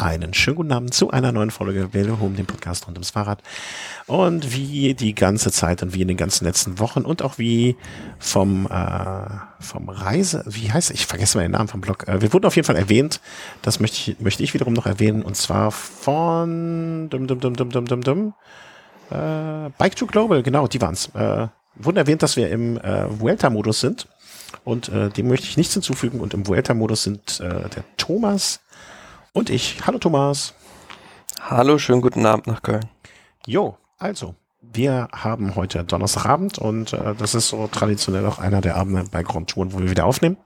einen schönen guten Abend zu einer neuen Folge Welle Home, dem Podcast rund ums Fahrrad. Und wie die ganze Zeit und wie in den ganzen letzten Wochen und auch wie vom, äh, vom Reise, wie heißt ich vergesse mal den Namen vom Blog. Äh, wir wurden auf jeden Fall erwähnt, das möchte ich, möchte ich wiederum noch erwähnen, und zwar von dum, dum, dum, dum, dum, dum, dum, äh, Bike to Global, genau, die waren's. Äh, wurden erwähnt, dass wir im äh, Vuelta-Modus sind. Und äh, dem möchte ich nichts hinzufügen. Und im Vuelta-Modus sind äh, der Thomas und ich. Hallo Thomas. Hallo, schönen guten Abend nach Köln. Jo, also, wir haben heute Donnerstagabend und äh, das ist so traditionell auch einer der Abende bei Grand Touren, wo wir wieder aufnehmen.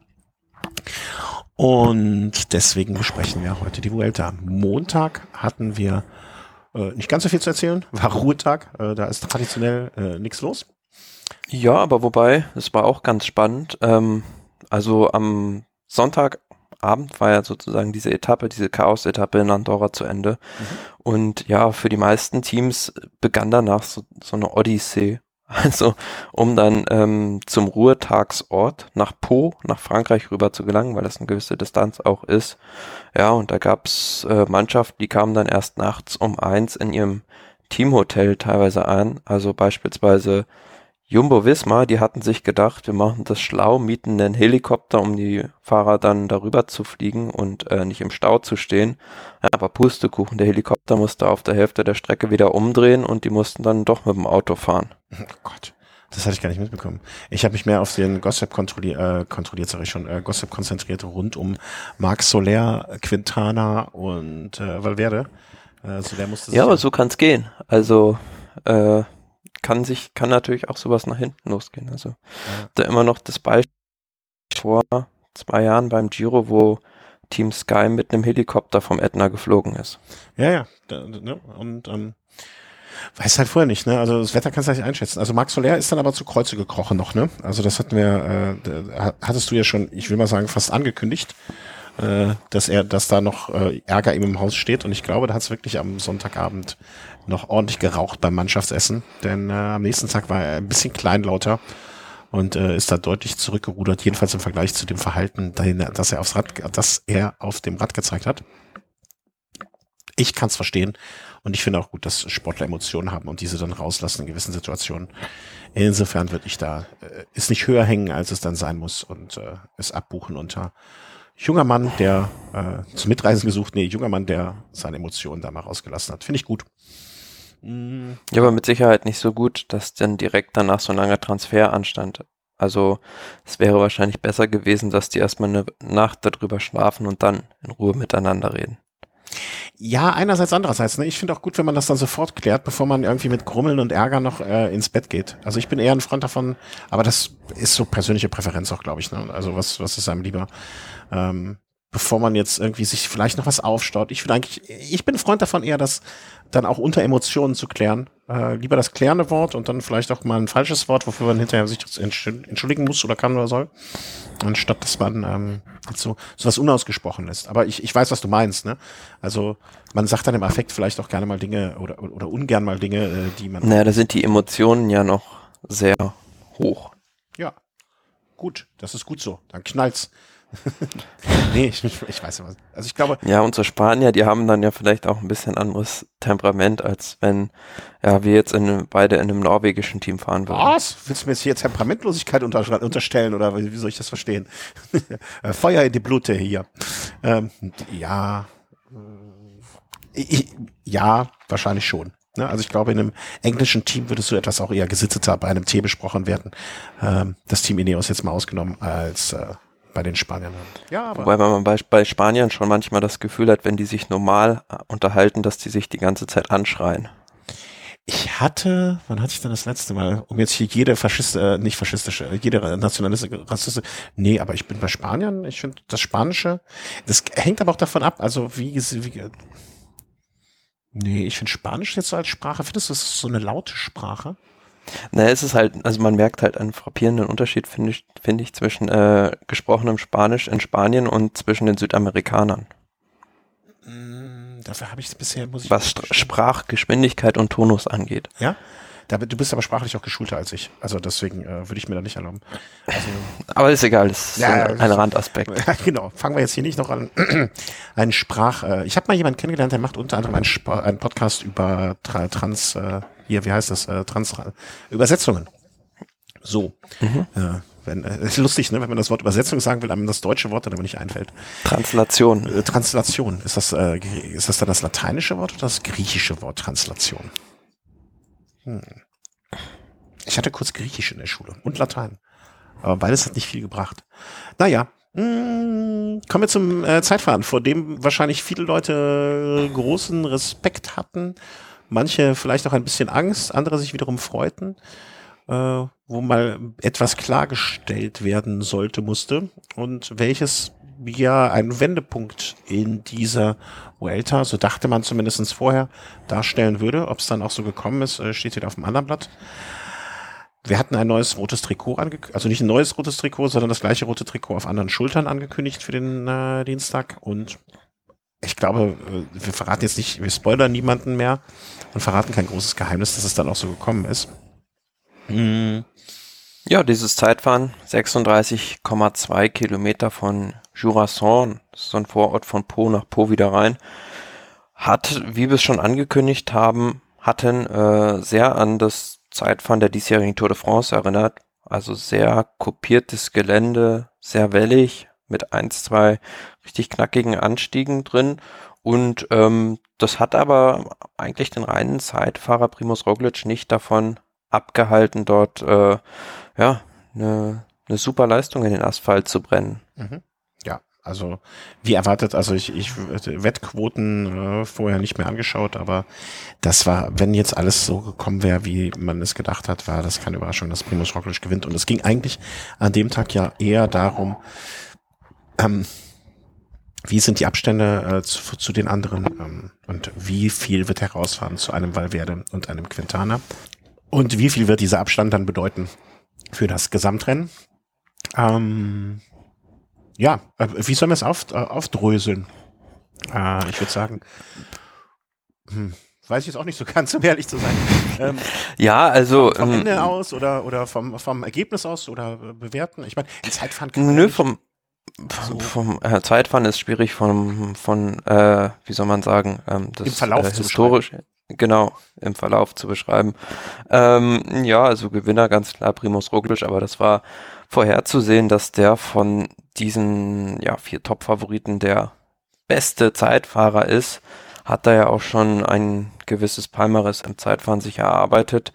Und deswegen besprechen wir heute die Vuelta. Montag hatten wir äh, nicht ganz so viel zu erzählen, war Ruhetag, äh, da ist traditionell äh, nichts los. Ja, aber wobei, es war auch ganz spannend. Ähm, also am Sonntagabend war ja sozusagen diese Etappe, diese Chaos-Etappe in Andorra zu Ende. Mhm. Und ja, für die meisten Teams begann danach so, so eine Odyssee. Also um dann ähm, zum Ruhetagsort nach Po, nach Frankreich rüber zu gelangen, weil das eine gewisse Distanz auch ist. Ja, und da gab's äh, Mannschaften, die kamen dann erst nachts um eins in ihrem Teamhotel teilweise an. Also beispielsweise Jumbo Wismar, die hatten sich gedacht, wir machen das schlau, mieten einen Helikopter, um die Fahrer dann darüber zu fliegen und äh, nicht im Stau zu stehen. Aber Pustekuchen, der Helikopter musste auf der Hälfte der Strecke wieder umdrehen und die mussten dann doch mit dem Auto fahren. Oh Gott. Das hatte ich gar nicht mitbekommen. Ich habe mich mehr auf den Gossip kontrolli äh, kontrolliert, sage ich schon, äh, Gossip konzentriert rund um Marc Soler, Quintana und äh, Valverde. Äh, Soler musste ja, aber so kann's gehen. Also äh, kann sich, kann natürlich auch sowas nach hinten losgehen. Also ja. da immer noch das Beispiel vor zwei Jahren beim Giro, wo Team Sky mit einem Helikopter vom Ätna geflogen ist. Ja, ja. Ne, und ähm, weiß halt vorher nicht, ne? Also das Wetter kannst du nicht einschätzen. Also Max Soler ist dann aber zu Kreuze gekrochen noch, ne? Also das hatten wir, äh, hattest du ja schon, ich will mal sagen, fast angekündigt, äh, dass er, dass da noch äh, Ärger ihm im Haus steht. Und ich glaube, da hat es wirklich am Sonntagabend noch ordentlich geraucht beim Mannschaftsessen, denn äh, am nächsten Tag war er ein bisschen kleinlauter und äh, ist da deutlich zurückgerudert, jedenfalls im Vergleich zu dem Verhalten, das er aufs Rad, das er auf dem Rad gezeigt hat. Ich kann es verstehen und ich finde auch gut, dass Sportler Emotionen haben und diese dann rauslassen in gewissen Situationen. Insofern würde ich da äh, ist nicht höher hängen, als es dann sein muss und äh, es abbuchen unter junger Mann, der äh, zum Mitreisen gesucht, nee, junger Mann, der seine Emotionen da mal rausgelassen hat. Finde ich gut. Ja, aber mit Sicherheit nicht so gut, dass dann direkt danach so ein langer Transfer anstand. Also es wäre wahrscheinlich besser gewesen, dass die erstmal eine Nacht darüber schlafen und dann in Ruhe miteinander reden. Ja, einerseits, andererseits. Ne? Ich finde auch gut, wenn man das dann sofort klärt, bevor man irgendwie mit Grummeln und Ärger noch äh, ins Bett geht. Also ich bin eher ein Freund davon, aber das ist so persönliche Präferenz auch, glaube ich. Ne? Also was, was ist einem lieber? Ähm, bevor man jetzt irgendwie sich vielleicht noch was aufstaut. Ich finde eigentlich, ich bin ein Freund davon eher, das dann auch unter Emotionen zu klären. Äh, lieber das klärende Wort und dann vielleicht auch mal ein falsches Wort, wofür man hinterher sich entschuldigen muss oder kann oder soll. Anstatt dass man ähm, so, so was unausgesprochen ist. Aber ich, ich weiß, was du meinst, ne? Also man sagt dann im Affekt vielleicht auch gerne mal Dinge oder, oder ungern mal Dinge, äh, die man. Naja, da sind die Emotionen ja noch sehr hoch. Ja. Gut, das ist gut so. Dann knallt's. Nee, ich, ich weiß was. Also ich glaube. Ja, unsere Spanier, die haben dann ja vielleicht auch ein bisschen anderes Temperament, als wenn ja, wir jetzt in, beide in einem norwegischen Team fahren würden. Was? Willst du mir jetzt hier Temperamentlosigkeit unter, unterstellen oder wie, wie, soll ich das verstehen? Äh, Feuer in die Blute hier. Ähm, ja. Äh, ich, ja, wahrscheinlich schon. Ne? Also ich glaube, in einem englischen Team würdest du etwas auch eher gesitteter bei einem Tee besprochen werden. Ähm, das Team Ineos jetzt mal ausgenommen als äh, bei den Spaniern haben. Ja, aber Wobei man bei, bei Spaniern schon manchmal das Gefühl hat, wenn die sich normal äh, unterhalten, dass die sich die ganze Zeit anschreien. Ich hatte, wann hatte ich denn das letzte Mal, um jetzt hier jede Faschist, äh, nicht faschistische, jede nationalistische, rassistische, nee, aber ich bin bei Spaniern, ich finde das Spanische, das hängt aber auch davon ab, also wie, wie nee, ich finde Spanisch jetzt so als Sprache, findest du, das ist so eine laute Sprache? Naja, es ist halt, also man merkt halt einen frappierenden Unterschied, finde ich, finde ich, zwischen äh, gesprochenem Spanisch in Spanien und zwischen den Südamerikanern. Mm, dafür habe ich es bisher, muss ich Was Sprachgeschwindigkeit und Tonus angeht. Ja? Da, du bist aber sprachlich auch geschulter als ich. Also deswegen äh, würde ich mir da nicht erlauben. Also, aber ist egal, das ist Ja, äh, das- ein Randaspekt. genau. Fangen wir jetzt hier nicht noch an. einen Sprach. Äh, ich habe mal jemanden kennengelernt, der macht unter anderem einen, Sp einen Podcast über Tra Trans. Äh, hier, wie heißt das? Äh, Trans Übersetzungen. So. Ja, wenn, äh, ist lustig, ne? Wenn man das Wort Übersetzung sagen will, einem das deutsche Wort dann aber nicht einfällt. Translation. Äh, Translation. Ist das, äh, ist das dann das lateinische Wort oder das griechische Wort Translation? Hm. Ich hatte kurz Griechisch in der Schule und Latein. Aber beides hat nicht viel gebracht. Naja, mh, kommen wir zum äh, Zeitfahren, vor dem wahrscheinlich viele Leute großen Respekt hatten. Manche vielleicht auch ein bisschen Angst, andere sich wiederum freuten, äh, wo mal etwas klargestellt werden sollte, musste. Und welches ja ein Wendepunkt in dieser Vuelta, so dachte man zumindest vorher, darstellen würde. Ob es dann auch so gekommen ist, äh, steht wieder auf dem anderen Blatt. Wir hatten ein neues rotes Trikot angekündigt, also nicht ein neues rotes Trikot, sondern das gleiche rote Trikot auf anderen Schultern angekündigt für den äh, Dienstag. Und ich glaube, äh, wir verraten jetzt nicht, wir spoilern niemanden mehr und verraten kein großes Geheimnis, dass es dann auch so gekommen ist. Mm, Ja, dieses Zeitfahren, 36,2 Kilometer von Jurasson, das so ein Vorort von Po nach Po wieder rein, hat, wie wir es schon angekündigt haben, hatten äh, sehr an das Zeitfahren der diesjährigen Tour de France erinnert. Also sehr kopiertes Gelände, sehr wellig, mit eins, zwei richtig knackigen Anstiegen drin. Und ähm, das hat aber eigentlich den reinen Zeitfahrer Primus Roglic nicht davon abgehalten, dort äh, ja eine, eine super Leistung in den Asphalt zu brennen. Mhm. Also wie erwartet, also ich, ich Wettquoten äh, vorher nicht mehr angeschaut, aber das war, wenn jetzt alles so gekommen wäre, wie man es gedacht hat, war das keine Überraschung, dass Primus Roglic gewinnt. Und es ging eigentlich an dem Tag ja eher darum, ähm, wie sind die Abstände äh, zu, zu den anderen ähm, und wie viel wird herausfahren zu einem Valverde und einem Quintana und wie viel wird dieser Abstand dann bedeuten für das Gesamtrennen. Ähm, ja, äh, wie sollen wir es auf, äh, aufdröseln? Äh, ich würde sagen, hm, weiß ich jetzt auch nicht so ganz, um ehrlich zu sein. Ähm, Ja, also vom ähm, Ende aus oder, oder vom, vom Ergebnis aus oder äh, bewerten? Ich meine, Zeitfahren kann man Nö, vom, vom, vom äh, Zeitfahren ist schwierig vom, von, äh, wie soll man sagen, ähm, das Im Verlauf äh, historisch, genau, im Verlauf zu beschreiben. Ähm, ja, also Gewinner ganz klar Primus Roglic, aber das war vorherzusehen, dass der von diesen ja, vier Top-Favoriten der beste Zeitfahrer ist, hat er ja auch schon ein gewisses Palmares im Zeitfahren sich erarbeitet.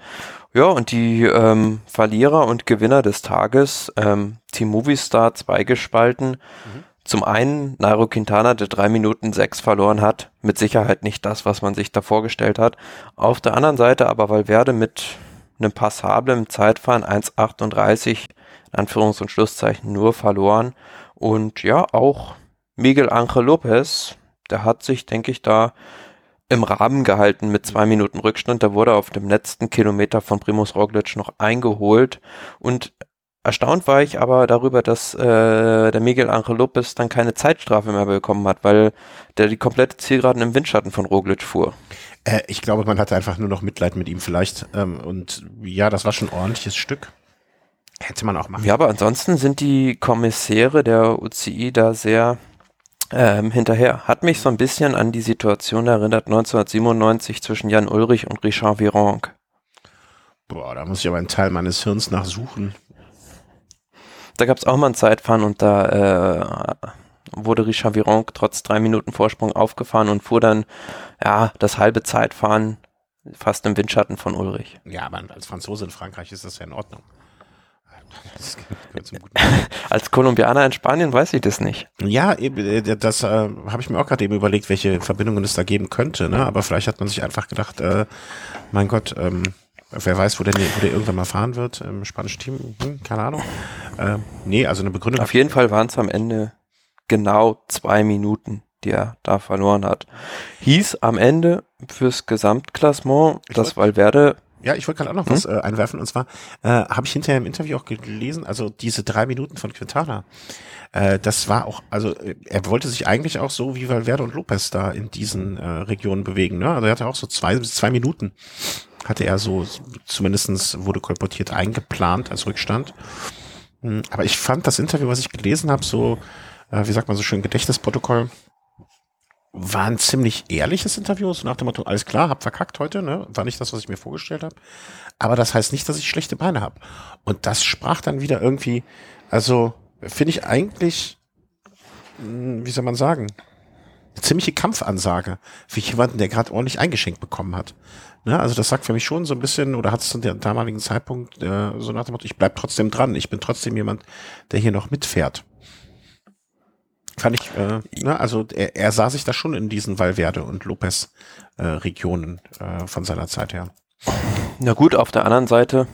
Ja, und die ähm, Verlierer und Gewinner des Tages, ähm, Team Movistar zweigespalten. Zum einen Nairo Quintana, der drei Minuten sechs verloren hat, mit Sicherheit nicht das, was man sich da vorgestellt hat. Auf der anderen Seite aber Valverde mit einem passablen Zeitfahren 1,38 in Anführungs- und Schlusszeichen nur verloren. Und ja, auch Miguel Angel Lopez, der hat sich, denke ich, da im Rahmen gehalten mit zwei Minuten Rückstand. Der wurde auf dem letzten Kilometer von Primus Roglic noch eingeholt. Und erstaunt war ich aber darüber, dass äh, der Miguel Angel Lopez dann keine Zeitstrafe mehr bekommen hat, weil der die komplette Zielgeraden im Windschatten von Roglic fuhr. Äh, ich glaube, man hatte einfach nur noch Mitleid mit ihm vielleicht. Ähm, und ja, das war schon ein ordentliches Stück. Hätte man auch machen. Ja, aber ansonsten sind die Kommissäre der UCI da sehr ähm, hinterher. Hat mich so ein bisschen an die Situation erinnert 1997 zwischen Jan Ulrich und Richard Virenque. Boah, da muss ich aber einen Teil meines Hirns nachsuchen. Da gab es auch mal ein Zeitfahren und da äh, wurde Richard Virenque trotz drei Minuten Vorsprung aufgefahren und fuhr dann ja das halbe Zeitfahren fast im Windschatten von Ulrich. Ja, aber als Franzose in Frankreich ist das ja in Ordnung. Das gehört zum Guten. Als Kolumbianer in Spanien weiß ich das nicht. Ja, eben, äh, das äh, habe ich mir auch gerade eben überlegt, welche Verbindungen es da geben könnte. Ne? Aber vielleicht hat man sich einfach gedacht, äh, mein Gott, ähm, wer weiß, wo der, wo der irgendwann mal fahren wird im spanischen Team. Hm, keine Ahnung. Äh, nee, also eine Begründung. Auf jeden Fall waren es am Ende genau zwei Minuten, die er da verloren hat. Hieß am Ende fürs Gesamtklassement, dass Valverde Ja, ich wollte gerade auch noch was äh, einwerfen. Und zwar äh, habe ich hinterher im Interview auch gelesen, also diese drei Minuten von Quintana, äh, das war auch, also äh, er wollte sich eigentlich auch so wie Valverde und Lopez da in diesen äh, Regionen bewegen. Ne? Also er hatte auch so zwei bis zwei Minuten hatte er so, zumindestens wurde kolportiert eingeplant als Rückstand. Hm, aber ich fand das Interview, was ich gelesen habe, so, äh, wie sagt man so schön, Gedächtnisprotokoll, war ein ziemlich ehrliches Interview, so nach dem Motto, alles klar, hab verkackt heute, ne? War nicht das, was ich mir vorgestellt habe. Aber das heißt nicht, dass ich schlechte Beine habe. Und das sprach dann wieder irgendwie, also finde ich eigentlich, hm, wie soll man sagen, eine ziemliche Kampfansage für jemanden, der gerade ordentlich eingeschenkt bekommen hat. Ne? Also das sagt für mich schon so ein bisschen, oder hat es zu dem damaligen Zeitpunkt äh, so nach dem Motto, ich bleib trotzdem dran, ich bin trotzdem jemand, der hier noch mitfährt. Fand ich, äh, ne? also er, er sah sich da schon in diesen Valverde und Lopez äh, äh, von seiner Zeit her. Na gut, auf der anderen Seite,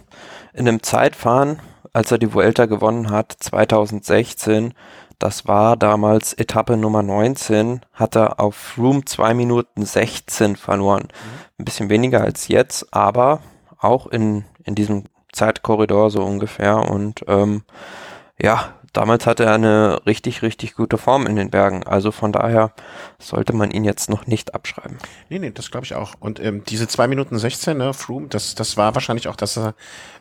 in einem Zeitfahren, als er die Vuelta gewonnen hat, 2016, das war damals Etappe Nummer 19, hat er auf Room 2 Minuten 16 verloren. Mhm. Ein bisschen weniger als jetzt, aber auch in, in diesem Zeitkorridor so ungefähr. Und ähm, ja, damals hatte er eine richtig, richtig gute Form in den Bergen. Also von daher sollte man ihn jetzt noch nicht abschreiben. Nee, nee, das glaube ich auch. Und ähm, diese zwei Minuten 16, ne, Froome, das, das war wahrscheinlich auch, dass er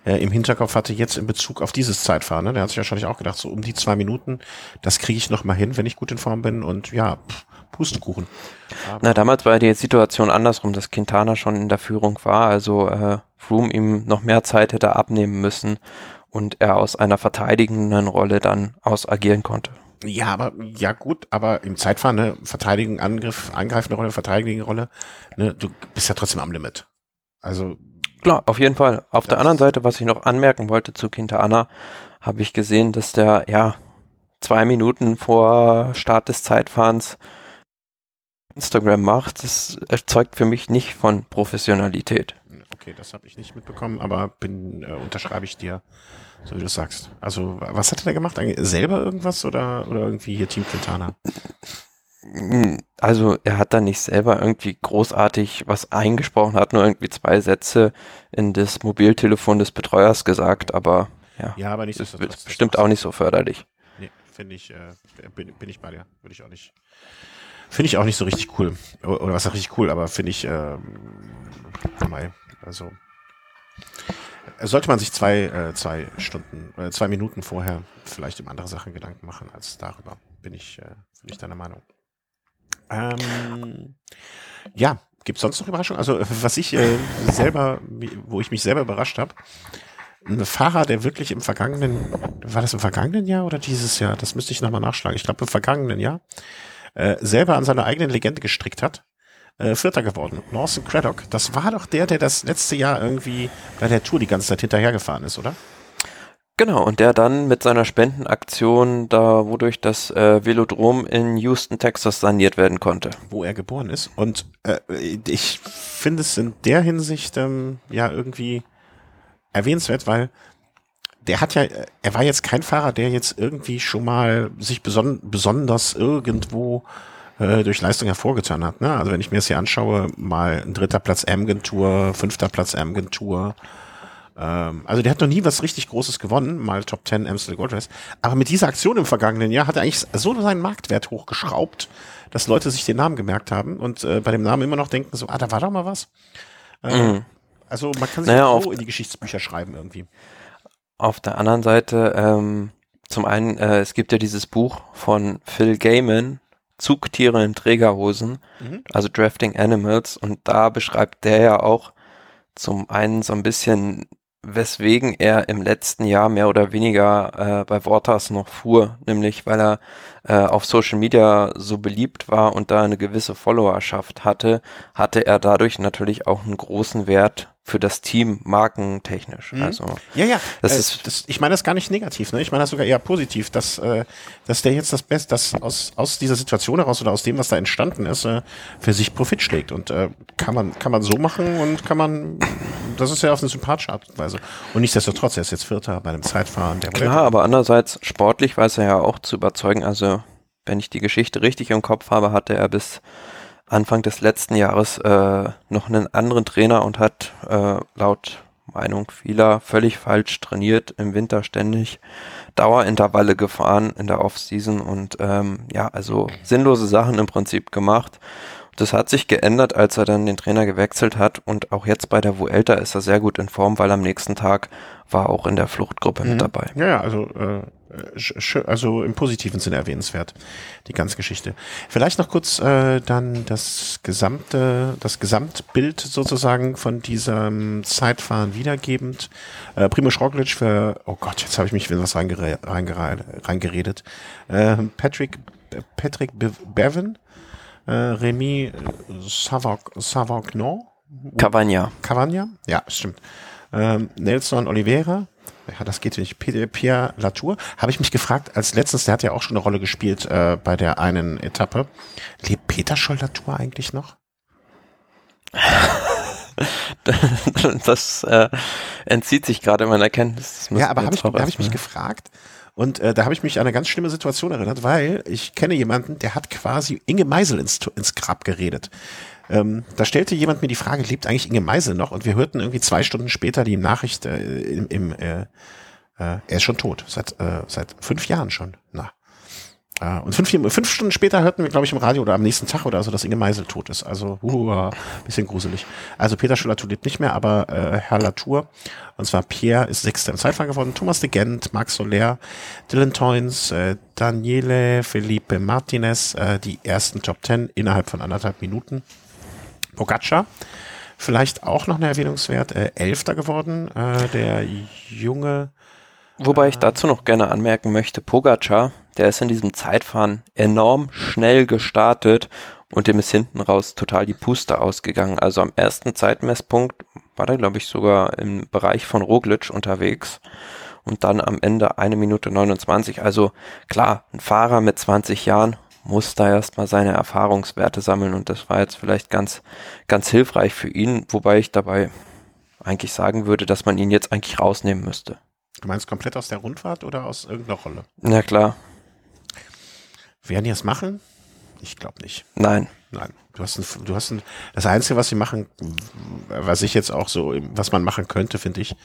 äh, im Hinterkopf hatte, jetzt in Bezug auf dieses Zeitfahren. Ne? Der hat sich wahrscheinlich auch gedacht, so um die zwei Minuten, das kriege ich noch mal hin, wenn ich gut in Form bin. Und ja, pff, Pustekuchen. Aber Na, damals war die Situation andersrum, dass Quintana schon in der Führung war, also äh, Froome ihm noch mehr Zeit hätte abnehmen müssen und er aus einer verteidigenden Rolle dann aus agieren konnte. Ja, aber ja gut, aber im Zeitfahren, ne, verteidigen, Angriff, angreifende Rolle, verteidigende Rolle, ne, du bist ja trotzdem am Limit. Also klar, auf jeden Fall. Auf der anderen Seite, was ich noch anmerken wollte zu Quintana, habe ich gesehen, dass der ja zwei Minuten vor Start des Zeitfahrens Instagram macht. Das erzeugt für mich nicht von Professionalität. Okay, das habe ich nicht mitbekommen, aber bin äh, unterschreibe ich dir so wie du sagst. Also, was hat er da gemacht? Selber irgendwas oder, oder irgendwie hier Team Quintana? Also, er hat da nicht selber irgendwie großartig was eingesprochen, hat nur irgendwie zwei Sätze in das Mobiltelefon des Betreuers gesagt, aber ja, ja aber nicht das wird bestimmt auch nicht so förderlich. Nee, finde ich, äh, bin, bin ich bei dir. Würde ich auch nicht. Finde ich auch nicht so richtig cool. Oder was auch richtig cool, aber finde ich, ähm, also sollte man sich zwei, äh, zwei Stunden, äh, zwei Minuten vorher vielleicht um andere Sachen Gedanken machen als darüber. Bin ich, äh, bin ich deiner Meinung. Ähm, ja, gibt es sonst noch Überraschungen? Also was ich äh, selber, wo ich mich selber überrascht habe, ein Fahrer, der wirklich im vergangenen, war das im vergangenen Jahr oder dieses Jahr? Das müsste ich nochmal nachschlagen. Ich glaube im vergangenen Jahr äh, selber an seiner eigenen Legende gestrickt hat äh, Vierter geworden. Lawson Craddock. Das war doch der, der das letzte Jahr irgendwie bei der Tour die ganze Zeit hinterhergefahren ist, oder? Genau, und der dann mit seiner Spendenaktion da, wodurch das äh, Velodrom in Houston, Texas saniert werden konnte. Wo er geboren ist. Und äh, ich finde es in der Hinsicht ähm, ja irgendwie erwähnenswert, weil der hat ja, er war jetzt kein Fahrer, der jetzt irgendwie schon mal sich beson besonders irgendwo äh, durch Leistung hervorgetan hat. Ne? Also wenn ich mir das hier anschaue, mal ein dritter Platz Amgen Tour, fünfter Platz Amgen Tour. Ähm, also der hat noch nie was richtig Großes gewonnen, mal Top 10 Amstel Gold Race. Aber mit dieser Aktion im vergangenen Jahr hat er eigentlich so seinen Marktwert hochgeschraubt, dass Leute sich den Namen gemerkt haben und äh, bei dem Namen immer noch denken so, ah, da war doch mal was. Äh, mhm. Also man kann sich naja, so in die Geschichtsbücher schreiben irgendwie. Auf der anderen Seite, ähm, zum einen, äh, es gibt ja dieses Buch von Phil Gaiman, Zugtiere in Trägerhosen, mhm. also Drafting Animals. Und da beschreibt der ja auch zum einen so ein bisschen, weswegen er im letzten Jahr mehr oder weniger äh, bei Vortas noch fuhr, nämlich weil er äh, auf Social Media so beliebt war und da eine gewisse Followerschaft hatte, hatte er dadurch natürlich auch einen großen Wert für das Team markentechnisch. Mhm. Also ja, ja. Das äh, ist, das, ich meine das gar nicht negativ. Ne? Ich meine das sogar eher positiv, dass äh, dass der jetzt das Beste, dass aus aus dieser Situation heraus oder aus dem, was da entstanden ist, äh, für sich Profit schlägt und äh, kann man kann man so machen und kann man. Das ist ja auf eine sympathische Art und Weise. Und nichtsdestotrotz, er ist jetzt Vierter bei einem Zeitfahren. Der Klar, aber andererseits sportlich weiß er ja auch zu überzeugen. Also wenn ich die Geschichte richtig im Kopf habe, hatte er bis Anfang des letzten Jahres äh, noch einen anderen Trainer und hat äh, laut Meinung vieler völlig falsch trainiert, im Winter ständig Dauerintervalle gefahren in der Offseason und ähm, ja, also sinnlose Sachen im Prinzip gemacht. Das hat sich geändert, als er dann den Trainer gewechselt hat und auch jetzt bei der Vuelta ist er sehr gut in Form, weil am nächsten Tag war auch in der Fluchtgruppe mhm. mit dabei. Ja, ja, also äh, also im positiven Sinne erwähnenswert, die ganze Geschichte. Vielleicht noch kurz äh, dann das gesamte, das Gesamtbild sozusagen von diesem Zeitfahren wiedergebend. Äh, Primo Roglic für, oh Gott, jetzt habe ich mich in was reingere reingere reingeredet. Äh, Patrick, Patrick Bevan, äh, Remy Savagnon. Cavagna. Cavagna, ja, stimmt. Ähm, Nelson Oliveira, ja, das geht nicht. Pierre Latour, habe ich mich gefragt, als letztens, der hat ja auch schon eine Rolle gespielt äh, bei der einen Etappe. Lebt Peter Scholl Latour eigentlich noch? das äh, entzieht sich gerade meiner Kenntnis. Ja, aber habe ich, hab ich mich gefragt und äh, da habe ich mich an eine ganz schlimme Situation erinnert, weil ich kenne jemanden, der hat quasi Inge Meisel ins, ins Grab geredet. Ähm, da stellte jemand mir die Frage, lebt eigentlich Inge Meisel noch? Und wir hörten irgendwie zwei Stunden später die Nachricht äh, im, im äh, äh, er ist schon tot, seit, äh, seit fünf Jahren schon. Na. Äh, und fünf, fünf Stunden später hörten wir, glaube ich, im Radio oder am nächsten Tag oder so, dass Inge Meisel tot ist. Also, uh, bisschen gruselig. Also Peter Schulatour lebt nicht mehr, aber äh, Herr Latour, und zwar Pierre, ist Sechster im Zeitfahren geworden. Thomas de Gent, Max Soler, Dylan Toynes, äh, Daniele Felipe Martinez, äh, die ersten Top Ten innerhalb von anderthalb Minuten. Pogacar. Vielleicht auch noch eine Erwähnungswert, äh, Elfter geworden, äh, der junge. Wobei ich dazu noch gerne anmerken möchte, Pogacar, der ist in diesem Zeitfahren enorm schnell gestartet und dem ist hinten raus total die Puste ausgegangen. Also am ersten Zeitmesspunkt war er, glaube ich, sogar im Bereich von Roglic unterwegs und dann am Ende eine Minute 29. Also klar, ein Fahrer mit 20 Jahren muss da erstmal seine Erfahrungswerte sammeln und das war jetzt vielleicht ganz, ganz hilfreich für ihn, wobei ich dabei eigentlich sagen würde, dass man ihn jetzt eigentlich rausnehmen müsste. Du meinst komplett aus der Rundfahrt oder aus irgendeiner Rolle? Na klar. Werden die es machen? Ich glaube nicht. Nein. Nein. Du hast ein, du hast ein, das Einzige, was sie machen, was ich jetzt auch so, was man machen könnte, finde ich,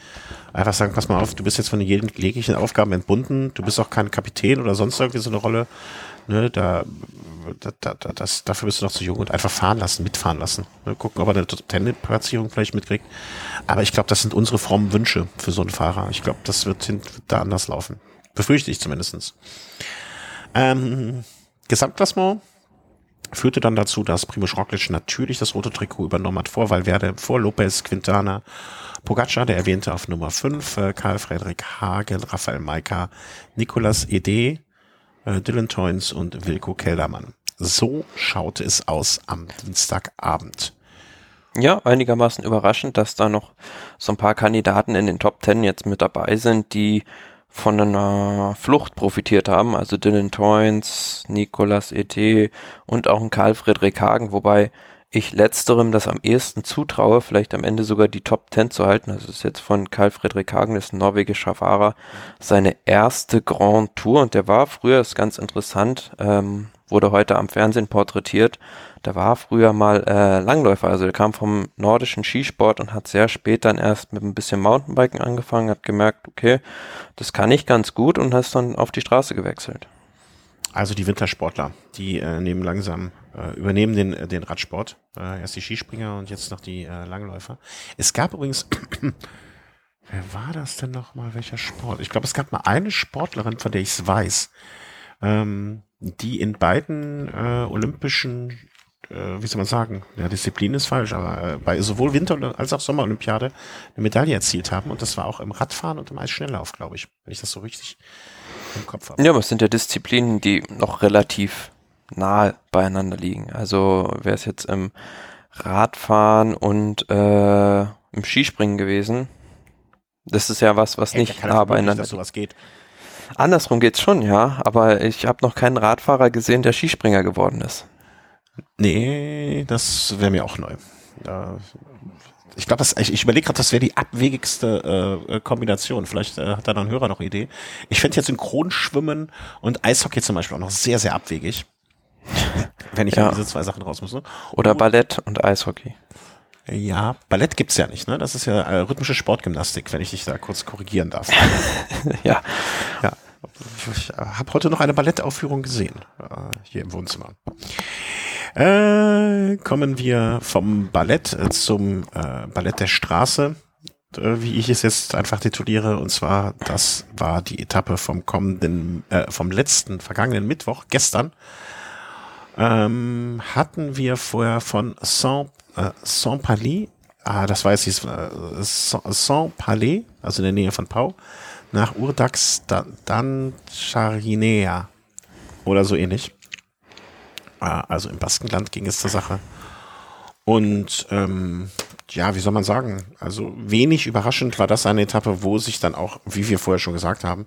einfach sagen, pass mal auf, du bist jetzt von jedem jeglichen Aufgaben entbunden, du bist auch kein Kapitän oder sonst irgendwie so eine Rolle ne, da, da, da, das, dafür bist du noch zu jung und einfach fahren lassen, mitfahren lassen. Ne, gucken, ob er eine Tennisplatzierung vielleicht mitkriegt. Aber ich glaube, das sind unsere frommen Wünsche für so einen Fahrer. Ich glaube, das wird, wird da anders laufen. Befürchte ich zumindestens. Ähm, Gesamtklassement führte dann dazu, dass Primoz Roglic natürlich das rote Trikot übernommen hat vor Valverde, vor Lopez, Quintana, Pogacar, der erwähnte auf Nummer 5, äh, Karl Frederik Hagen, Raphael Maika, Nicolas Ede, äh, Dylan Toynes und Wilko Keldermann. So schaute es aus am Dienstagabend. Ja, einigermaßen überraschend, dass da noch so ein paar Kandidaten in den Top Ten jetzt mit dabei sind, die von einer Flucht profitiert haben. Also Dylan Toynes, Nicolas E.T. und auch ein Karl Friedrich Hagen, wobei ich letzterem das am ehesten zutraue, vielleicht am Ende sogar die Top 10 zu halten. Das ist jetzt von Karl Friedrich Hagen, das ist ein norwegischer Fahrer, seine erste Grand Tour und der war früher, ist ganz interessant, ähm, wurde heute am Fernsehen porträtiert. Der war früher mal äh, Langläufer, also der kam vom nordischen Skisport und hat sehr spät dann erst mit ein bisschen Mountainbiken angefangen, hat gemerkt, okay, das kann ich ganz gut und hat dann auf die Straße gewechselt. Also die Wintersportler, die äh, nehmen langsam, äh, übernehmen den, äh, den Radsport. Äh, erst die Skispringer und jetzt noch die äh, Langläufer. Es gab übrigens, wer war das denn nochmal, welcher Sport? Ich glaube, es gab mal eine Sportlerin, von der ich es weiß, ähm, die in beiden äh, olympischen, äh, wie soll man sagen, ja, Disziplin ist falsch, aber äh, bei sowohl Winter- als auch Sommerolympiade eine Medaille erzielt haben. Und das war auch im Radfahren und im Eisschnelllauf, glaube ich, wenn ich das so richtig im Kopf habe. Ja, aber es sind ja Disziplinen, die noch relativ nahe beieinander liegen. Also wäre es jetzt im Radfahren und äh, im Skispringen gewesen. Das ist ja was, was ja, nicht nah beieinander dass sowas geht. Andersrum geht's schon, ja, aber ich habe noch keinen Radfahrer gesehen, der Skispringer geworden ist. Nee, das wäre mir auch neu. Ich glaube, ich, ich überlege gerade, das wäre die abwegigste äh, Kombination. Vielleicht äh, hat da noch ein Hörer noch Idee. Ich finde jetzt Synchronschwimmen und Eishockey zum Beispiel auch noch sehr, sehr abwegig. Wenn ich ja. diese zwei Sachen raus muss. Ne? Oder Ballett und Eishockey. Ja, Ballett gibt's ja nicht, ne? Das ist ja äh, rhythmische Sportgymnastik, wenn ich dich da kurz korrigieren darf. ja. Ja. Ich habe heute noch eine Ballettaufführung gesehen, äh, hier im Wohnzimmer. Äh, kommen wir vom Ballett zum äh, Ballett der Straße, äh, wie ich es jetzt einfach tituliere. Und zwar, das war die Etappe vom kommenden, äh, vom letzten, vergangenen Mittwoch, gestern. Ähm, hatten wir vorher von Saint, äh, Saint Palais, ah, das weiß ich, äh, Saint Palais, also in der Nähe von Pau, nach Urdax dann Charinea oder so ähnlich. Ah, also im Baskenland ging es zur Sache. Und ähm, ja, wie soll man sagen? Also wenig überraschend war das eine Etappe, wo sich dann auch, wie wir vorher schon gesagt haben,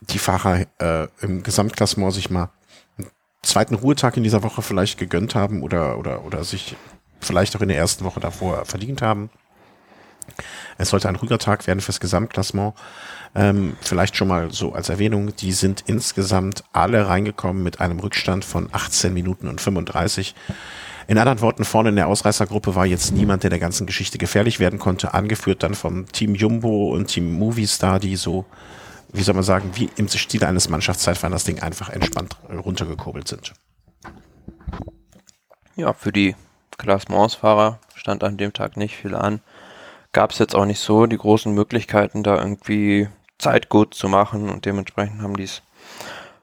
die Fahrer äh, im Gesamtklassement sich mal zweiten Ruhetag in dieser Woche vielleicht gegönnt haben oder, oder, oder sich vielleicht auch in der ersten Woche davor verdient haben. Es sollte ein ruhiger Tag werden fürs Gesamtklassement. Ähm, vielleicht schon mal so als Erwähnung, die sind insgesamt alle reingekommen mit einem Rückstand von 18 Minuten und 35. In anderen Worten, vorne in der Ausreißergruppe war jetzt niemand, der der ganzen Geschichte gefährlich werden konnte, angeführt dann vom Team Jumbo und Team Movistar, die so, wie soll man sagen, wie im Stil eines Mannschaftszeitfahrers Ding einfach entspannt runtergekurbelt sind. Ja, für die Klassementsfahrer stand an dem Tag nicht viel an gab es jetzt auch nicht so die großen Möglichkeiten, da irgendwie Zeit gut zu machen und dementsprechend haben die es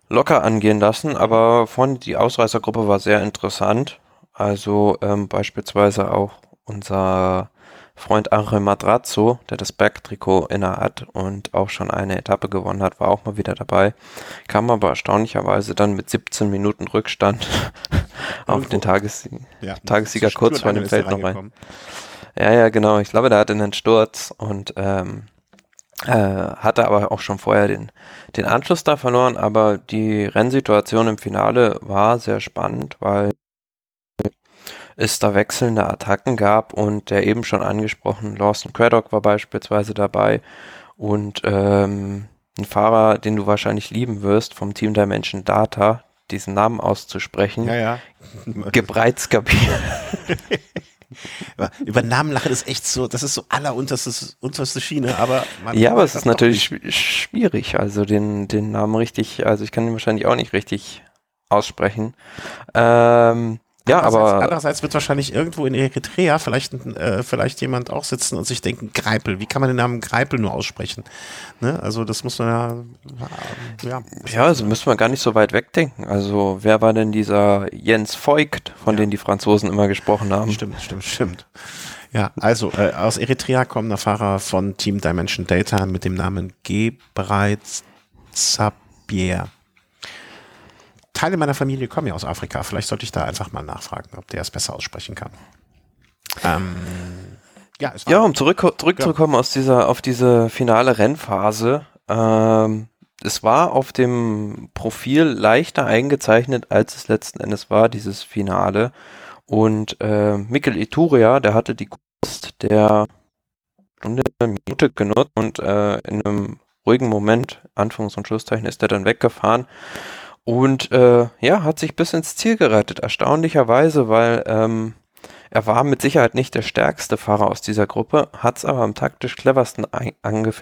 locker angehen lassen. Aber vorne die Ausreißergruppe war sehr interessant. Also ähm, beispielsweise auch unser Freund Angel Madrazzo, der das Bergtrikot inne hat und auch schon eine Etappe gewonnen hat, war auch mal wieder dabei. Kam aber erstaunlicherweise dann mit 17 Minuten Rückstand auf den Tages ja, Tagessieger kurz vor dem Feld noch rein. Ja, ja, genau. Ich glaube, der hatte einen Sturz und ähm, äh, hatte aber auch schon vorher den, den Anschluss da verloren. Aber die Rennsituation im Finale war sehr spannend, weil es da wechselnde Attacken gab und der eben schon angesprochen Lawson Craddock war beispielsweise dabei und ähm, ein Fahrer, den du wahrscheinlich lieben wirst, vom Team Dimension Data, diesen Namen auszusprechen. Ja, ja. Gebreitskapiert. Über Namen lachen ist echt so, das ist so allerunterste unterste Schiene, aber Ja, aber es ist natürlich schwierig, also den, den Namen richtig, also ich kann ihn wahrscheinlich auch nicht richtig aussprechen. Ähm, ja, andererseits, aber. Andererseits wird wahrscheinlich irgendwo in Eritrea vielleicht, äh, vielleicht jemand auch sitzen und sich denken, Greipel, wie kann man den Namen Greipel nur aussprechen? Ne? Also das muss man ja, ja. Ja, also müssen wir gar nicht so weit wegdenken. Also wer war denn dieser Jens Voigt, von ja. dem die Franzosen immer gesprochen haben? Stimmt, stimmt, stimmt. Ja, also äh, aus Eritrea kommen der Fahrer von Team Dimension Data mit dem Namen Gebreiz Zabier. Teile meiner Familie kommen ja aus Afrika. Vielleicht sollte ich da einfach mal nachfragen, ob der es besser aussprechen kann. Ähm, ja, ja, um zurück, zurückzukommen ja. aus dieser, auf diese finale Rennphase. Ähm, es war auf dem Profil leichter eingezeichnet, als es letzten Endes war, dieses Finale. Und äh, Mikkel Ituria, der hatte die Kunst der Stunde, Minute genutzt und äh, in einem ruhigen Moment, Anführungs- und Schlusszeichen, ist er dann weggefahren und äh, ja, hat sich bis ins Ziel gerettet, erstaunlicherweise, weil ähm, er war mit Sicherheit nicht der stärkste Fahrer aus dieser Gruppe, hat es aber am taktisch cleversten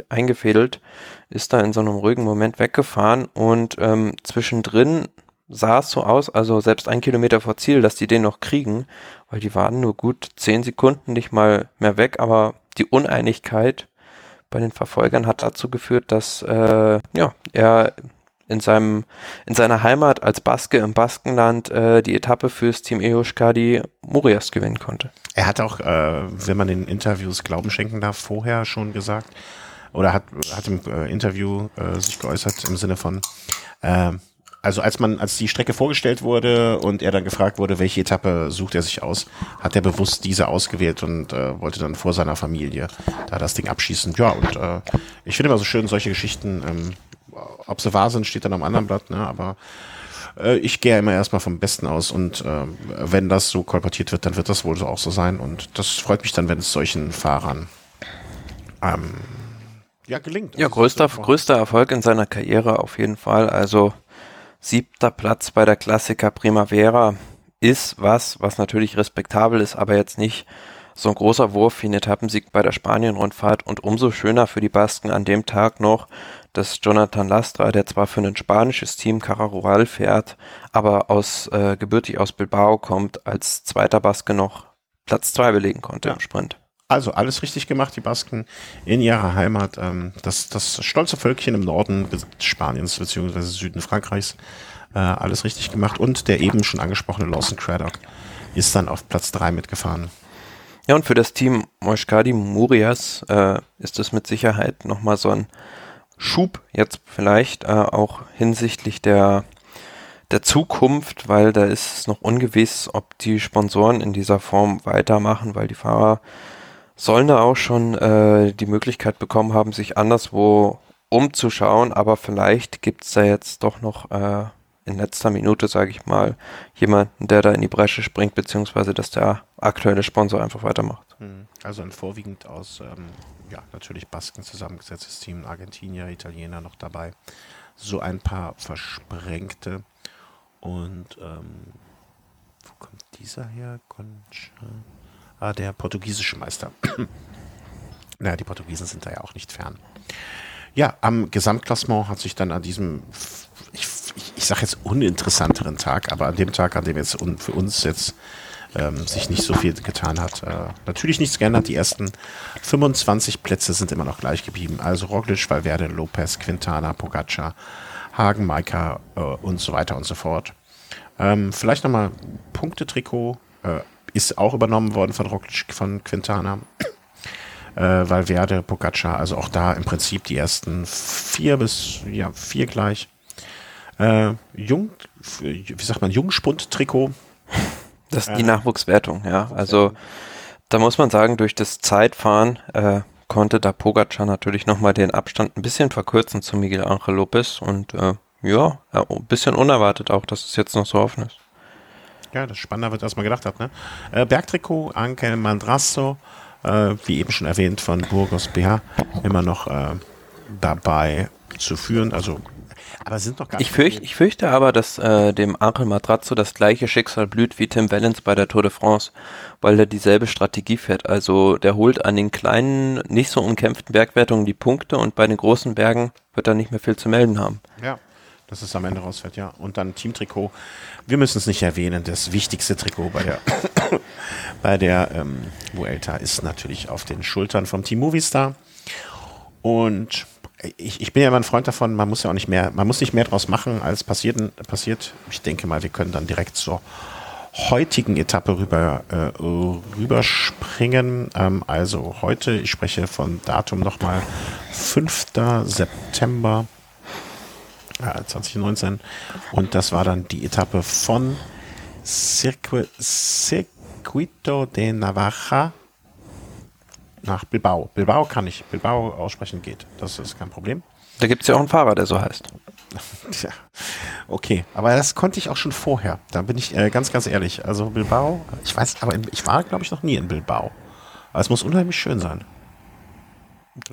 eingefädelt, ist da in so einem ruhigen Moment weggefahren und ähm, zwischendrin sah es so aus, also selbst ein Kilometer vor Ziel, dass die den noch kriegen, weil die waren nur gut zehn Sekunden nicht mal mehr weg, aber die Uneinigkeit bei den Verfolgern hat dazu geführt, dass äh, ja, er in seinem in seiner Heimat als Baske im Baskenland äh, die Etappe fürs Team Euskadi Murias gewinnen konnte. Er hat auch, äh, wenn man den Interviews Glauben schenken darf, vorher schon gesagt oder hat hat im äh, Interview äh, sich geäußert im Sinne von äh, also als man, als die Strecke vorgestellt wurde und er dann gefragt wurde, welche Etappe sucht er sich aus, hat er bewusst diese ausgewählt und äh, wollte dann vor seiner Familie da das Ding abschießen. Ja, und äh, ich finde immer so schön, solche Geschichten ähm, ob sie wahr sind, steht dann am anderen Blatt, ne? aber äh, ich gehe immer erstmal vom Besten aus und äh, wenn das so kolportiert wird, dann wird das wohl so auch so sein und das freut mich dann, wenn es solchen Fahrern ähm, ja, gelingt. Ja, größter, größter Erfolg in seiner Karriere auf jeden Fall. Also siebter Platz bei der Klassiker Primavera ist was, was natürlich respektabel ist, aber jetzt nicht so ein großer Wurf wie ein Etappensieg bei der Spanien-Rundfahrt und umso schöner für die Basken an dem Tag noch, dass Jonathan Lastra, der zwar für ein spanisches Team Cararural fährt, aber aus äh, gebürtig aus Bilbao kommt, als zweiter Baske noch Platz zwei belegen konnte ja. im Sprint. Also alles richtig gemacht, die Basken in ihrer Heimat. Ähm, das, das stolze Völkchen im Norden Spaniens bzw. Süden Frankreichs. Äh, alles richtig gemacht. Und der eben schon angesprochene Lawson Craddock ist dann auf Platz drei mitgefahren. Ja, und für das Team Moschkadi Murias äh, ist es mit Sicherheit nochmal so ein Schub jetzt vielleicht, äh, auch hinsichtlich der, der Zukunft, weil da ist es noch ungewiss, ob die Sponsoren in dieser Form weitermachen, weil die Fahrer sollen da auch schon äh, die Möglichkeit bekommen haben, sich anderswo umzuschauen, aber vielleicht gibt es da jetzt doch noch äh, in letzter Minute, sage ich mal, jemanden, der da in die Bresche springt, beziehungsweise dass der aktuelle Sponsor einfach weitermacht. Hm. Also ein vorwiegend aus, ähm, ja, natürlich Basken zusammengesetztes Team, Argentinier, Italiener noch dabei. So ein paar versprengte. Und ähm, wo kommt dieser her? Concha war der portugiesische Meister. naja, die Portugiesen sind da ja auch nicht fern. Ja, am Gesamtklassement hat sich dann an diesem, ich, ich, sage jetzt uninteressanteren Tag, aber an dem Tag, an dem jetzt für uns jetzt ähm, sich nicht so viel getan hat, äh, natürlich nichts geändert. Die ersten 25 Plätze sind immer noch gleich geblieben. Also Roglic, Valverde, Lopez, Quintana, Pogacar, Hagen, Maika äh, und so weiter und so fort. Ähm, vielleicht nochmal Punktetrikot. Äh, ist auch übernommen worden von Roglic, von Quintana. Äh, Valverde, Pogacar, also auch da im Prinzip die ersten vier bis ja, vier gleich. Äh, Jung, wie sagt man, Jungspund-Trikot. Das ist die äh, Nachwuchswertung, ja. Also da muss man sagen, durch das Zeitfahren äh, konnte da Pogacar natürlich nochmal den Abstand ein bisschen verkürzen zu Miguel Angel Lopez und äh, ja, ein bisschen unerwartet auch, dass es jetzt noch so offen ist. Ja, das spannender wird, als man gedacht hat. Ne? Äh, Bergtrikot, Ankel Mandrasso, äh, wie eben schon erwähnt, von Burgos BH, immer noch äh, dabei zu führen. Also, aber sind doch gar ich, fürcht, ich fürchte aber, dass äh, dem Ankel Mandrazzo das gleiche Schicksal blüht wie Tim Wellens bei der Tour de France, weil er dieselbe Strategie fährt. Also der holt an den kleinen, nicht so umkämpften Bergwertungen die Punkte und bei den großen Bergen wird er nicht mehr viel zu melden haben. Ja, dass es am Ende rausfällt, ja. Und dann Teamtrikot. Wir müssen es nicht erwähnen, das wichtigste Trikot bei der, bei der ähm, Vuelta ist natürlich auf den Schultern vom Team Movistar. Und ich, ich bin ja immer ein Freund davon, man muss ja auch nicht mehr, man muss nicht mehr draus machen, als passiert. passiert. Ich denke mal, wir können dann direkt zur heutigen Etappe rüber äh, rüberspringen. Ähm, also heute, ich spreche von Datum nochmal 5. September 2019. Und das war dann die Etappe von Circu Circuito de Navarra nach Bilbao. Bilbao kann ich. Bilbao aussprechen geht. Das ist kein Problem. Da gibt es ja auch einen Fahrer, der so heißt. Tja, okay. Aber das konnte ich auch schon vorher. Da bin ich äh, ganz, ganz ehrlich. Also Bilbao, ich weiß, aber ich war, glaube ich, noch nie in Bilbao. Aber es muss unheimlich schön sein.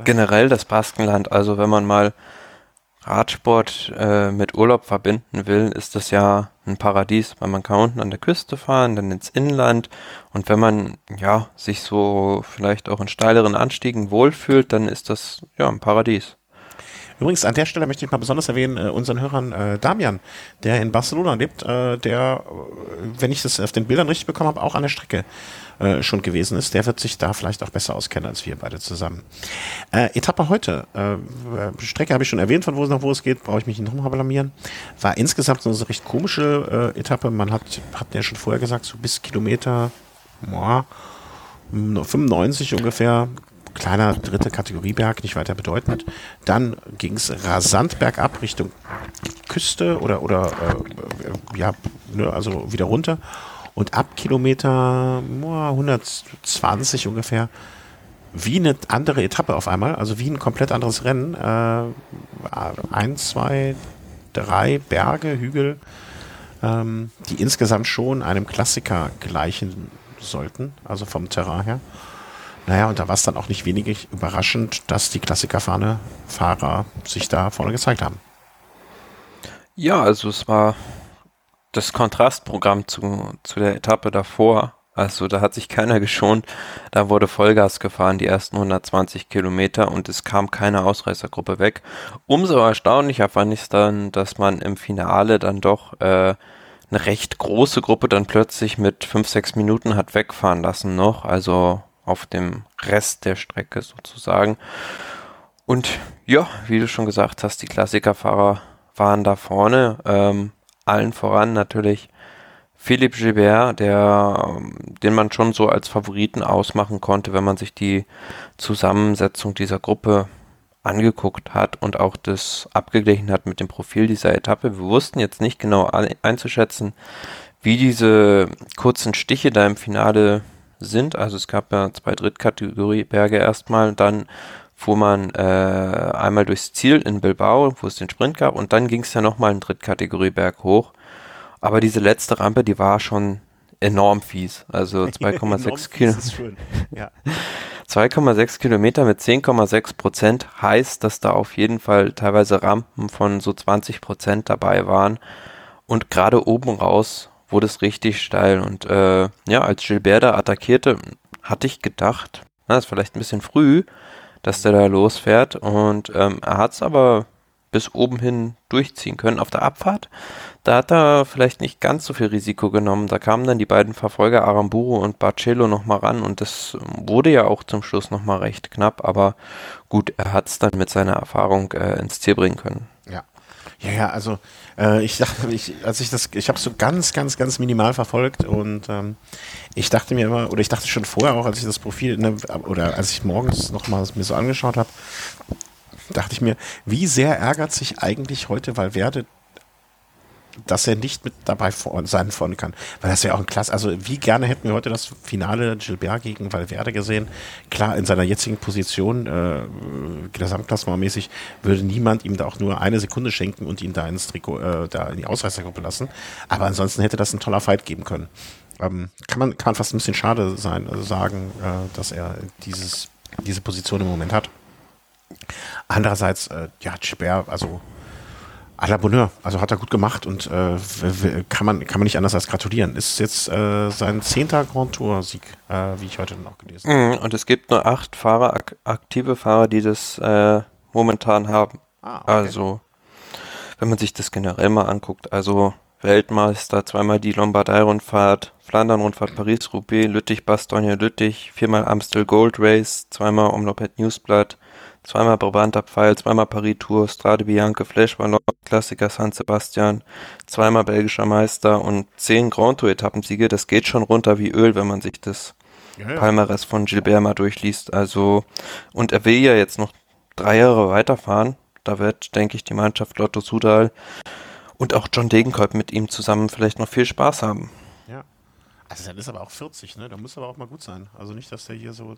Generell das Baskenland. Also wenn man mal Radsport äh, mit Urlaub verbinden will, ist das ja ein Paradies, weil man kann unten an der Küste fahren, dann ins Inland und wenn man ja sich so vielleicht auch in steileren Anstiegen wohlfühlt, dann ist das ja ein Paradies. Übrigens, an der Stelle möchte ich mal besonders erwähnen, äh, unseren Hörern äh, Damian, der in Barcelona lebt, äh, der, äh, wenn ich das auf den Bildern richtig bekommen habe, auch an der Strecke äh, schon gewesen ist. Der wird sich da vielleicht auch besser auskennen als wir beide zusammen. Äh, Etappe heute, äh, Strecke habe ich schon erwähnt, von wo es nach wo es geht, brauche ich mich nicht nochmal blamieren. War insgesamt so eine recht komische äh, Etappe. Man hat, hat ja schon vorher gesagt, so bis Kilometer boah, 95 ungefähr kleiner dritte Kategorieberg, nicht weiter bedeutend. Dann ging es rasant bergab Richtung Küste oder, oder äh, ja, ne, also wieder runter. Und ab Kilometer oh, 120 ungefähr wie eine andere Etappe auf einmal, also wie ein komplett anderes Rennen. Äh, ein, zwei, drei Berge, Hügel, ähm, die insgesamt schon einem Klassiker gleichen sollten, also vom Terrain her. Naja, und da war es dann auch nicht wenig überraschend, dass die Klassikerfahrer sich da vorne gezeigt haben. Ja, also es war das Kontrastprogramm zu, zu der Etappe davor Also da hat sich keiner geschont. Da wurde Vollgas gefahren, die ersten 120 Kilometer und es kam keine Ausreißergruppe weg. Umso erstaunlicher fand ich es dann, dass man im Finale dann doch äh, eine recht große Gruppe dann plötzlich mit 5, 6 Minuten hat wegfahren lassen noch. Also auf dem Rest der Strecke sozusagen. Und ja, wie du schon gesagt hast, die Klassikerfahrer waren da vorne. Ähm, allen voran natürlich Philipp Gilbert, der, den man schon so als Favoriten ausmachen konnte, wenn man sich die Zusammensetzung dieser Gruppe angeguckt hat und auch das abgeglichen hat mit dem Profil dieser Etappe. Wir wussten jetzt nicht genau einzuschätzen, wie diese kurzen Stiche da im Finale sind. Also es gab ja zwei Drittkategorie Berge erstmal, dann fuhr man äh, einmal durchs Ziel in Bilbao, wo es den Sprint gab, und dann ging es ja nochmal einen Drittkategorie Berg hoch. Aber diese letzte Rampe, die war schon enorm fies. Also 2,6 Kilometer. Ja. 2,6 Kilometer mit 10,6 Prozent heißt, dass da auf jeden Fall teilweise Rampen von so 20 Prozent dabei waren. Und gerade oben raus wurde es richtig steil. Und äh, ja, als Gilbert da attackierte, hatte ich gedacht, na, ist vielleicht ein bisschen früh, dass der da losfährt. Und ähm, er hat es aber bis oben hin durchziehen können. Auf der Abfahrt, da hat er vielleicht nicht ganz so viel Risiko genommen. Da kamen dann die beiden Verfolger Aramburu und Barcello nochmal ran und das wurde ja auch zum Schluss nochmal recht knapp, aber gut, er hat es dann mit seiner Erfahrung äh, ins Ziel bringen können. Ja. Ja, also äh, ich dachte, ich, als ich das, ich habe so ganz, ganz, ganz minimal verfolgt und ähm, ich dachte mir immer, oder ich dachte schon vorher auch, als ich das Profil, ne, oder als ich morgens nochmal mir so angeschaut habe, dachte ich mir, wie sehr ärgert sich eigentlich heute Valverde, dass er nicht mit dabei sein vorne kann. Weil das wäre auch ein klasse, also wie gerne hätten wir heute das Finale Gilbert gegen Valverde gesehen. Klar, in seiner jetzigen Position, äh, gesamtklassementmäßig, würde niemand ihm da auch nur eine Sekunde schenken und ihn da ins Trikot, äh, da in die Ausreißergruppe lassen. Aber ansonsten hätte das ein toller Fight geben können. Ähm, kann man, kann fast ein bisschen schade sein, also sagen, äh, dass er dieses, diese Position im Moment hat. Andererseits, äh, ja, Gilbert, also à la Bonheur, also hat er gut gemacht und äh, kann, man, kann man nicht anders als gratulieren. Ist jetzt äh, sein zehnter Grand Tour-Sieg, äh, wie ich heute noch gelesen habe. Mhm, und es gibt nur acht Fahrer, ak aktive Fahrer, die das äh, momentan haben. Ah, okay. Also, wenn man sich das generell mal anguckt, also Weltmeister, zweimal die Lombardei-Rundfahrt, Flandern-Rundfahrt, Paris-Roubaix, Lüttich-Bastogne-Lüttich, viermal Amstel Gold Race, zweimal Omlopet Newsblatt, zweimal Brabanter Pfeil, zweimal Paris Tour, Strade Bianche, Flash Ballon, Klassiker San Sebastian, zweimal belgischer Meister und zehn Grand Tour Etappensiege. Das geht schon runter wie Öl, wenn man sich das ja, ja. Palmares von Gilbert mal durchliest. Also, und er will ja jetzt noch drei Jahre weiterfahren. Da wird, denke ich, die Mannschaft Lotto Sudal und auch John Degenkolb mit ihm zusammen vielleicht noch viel Spaß haben. Ja. Also dann ist aber auch 40, ne? Da muss aber auch mal gut sein. Also nicht, dass der hier so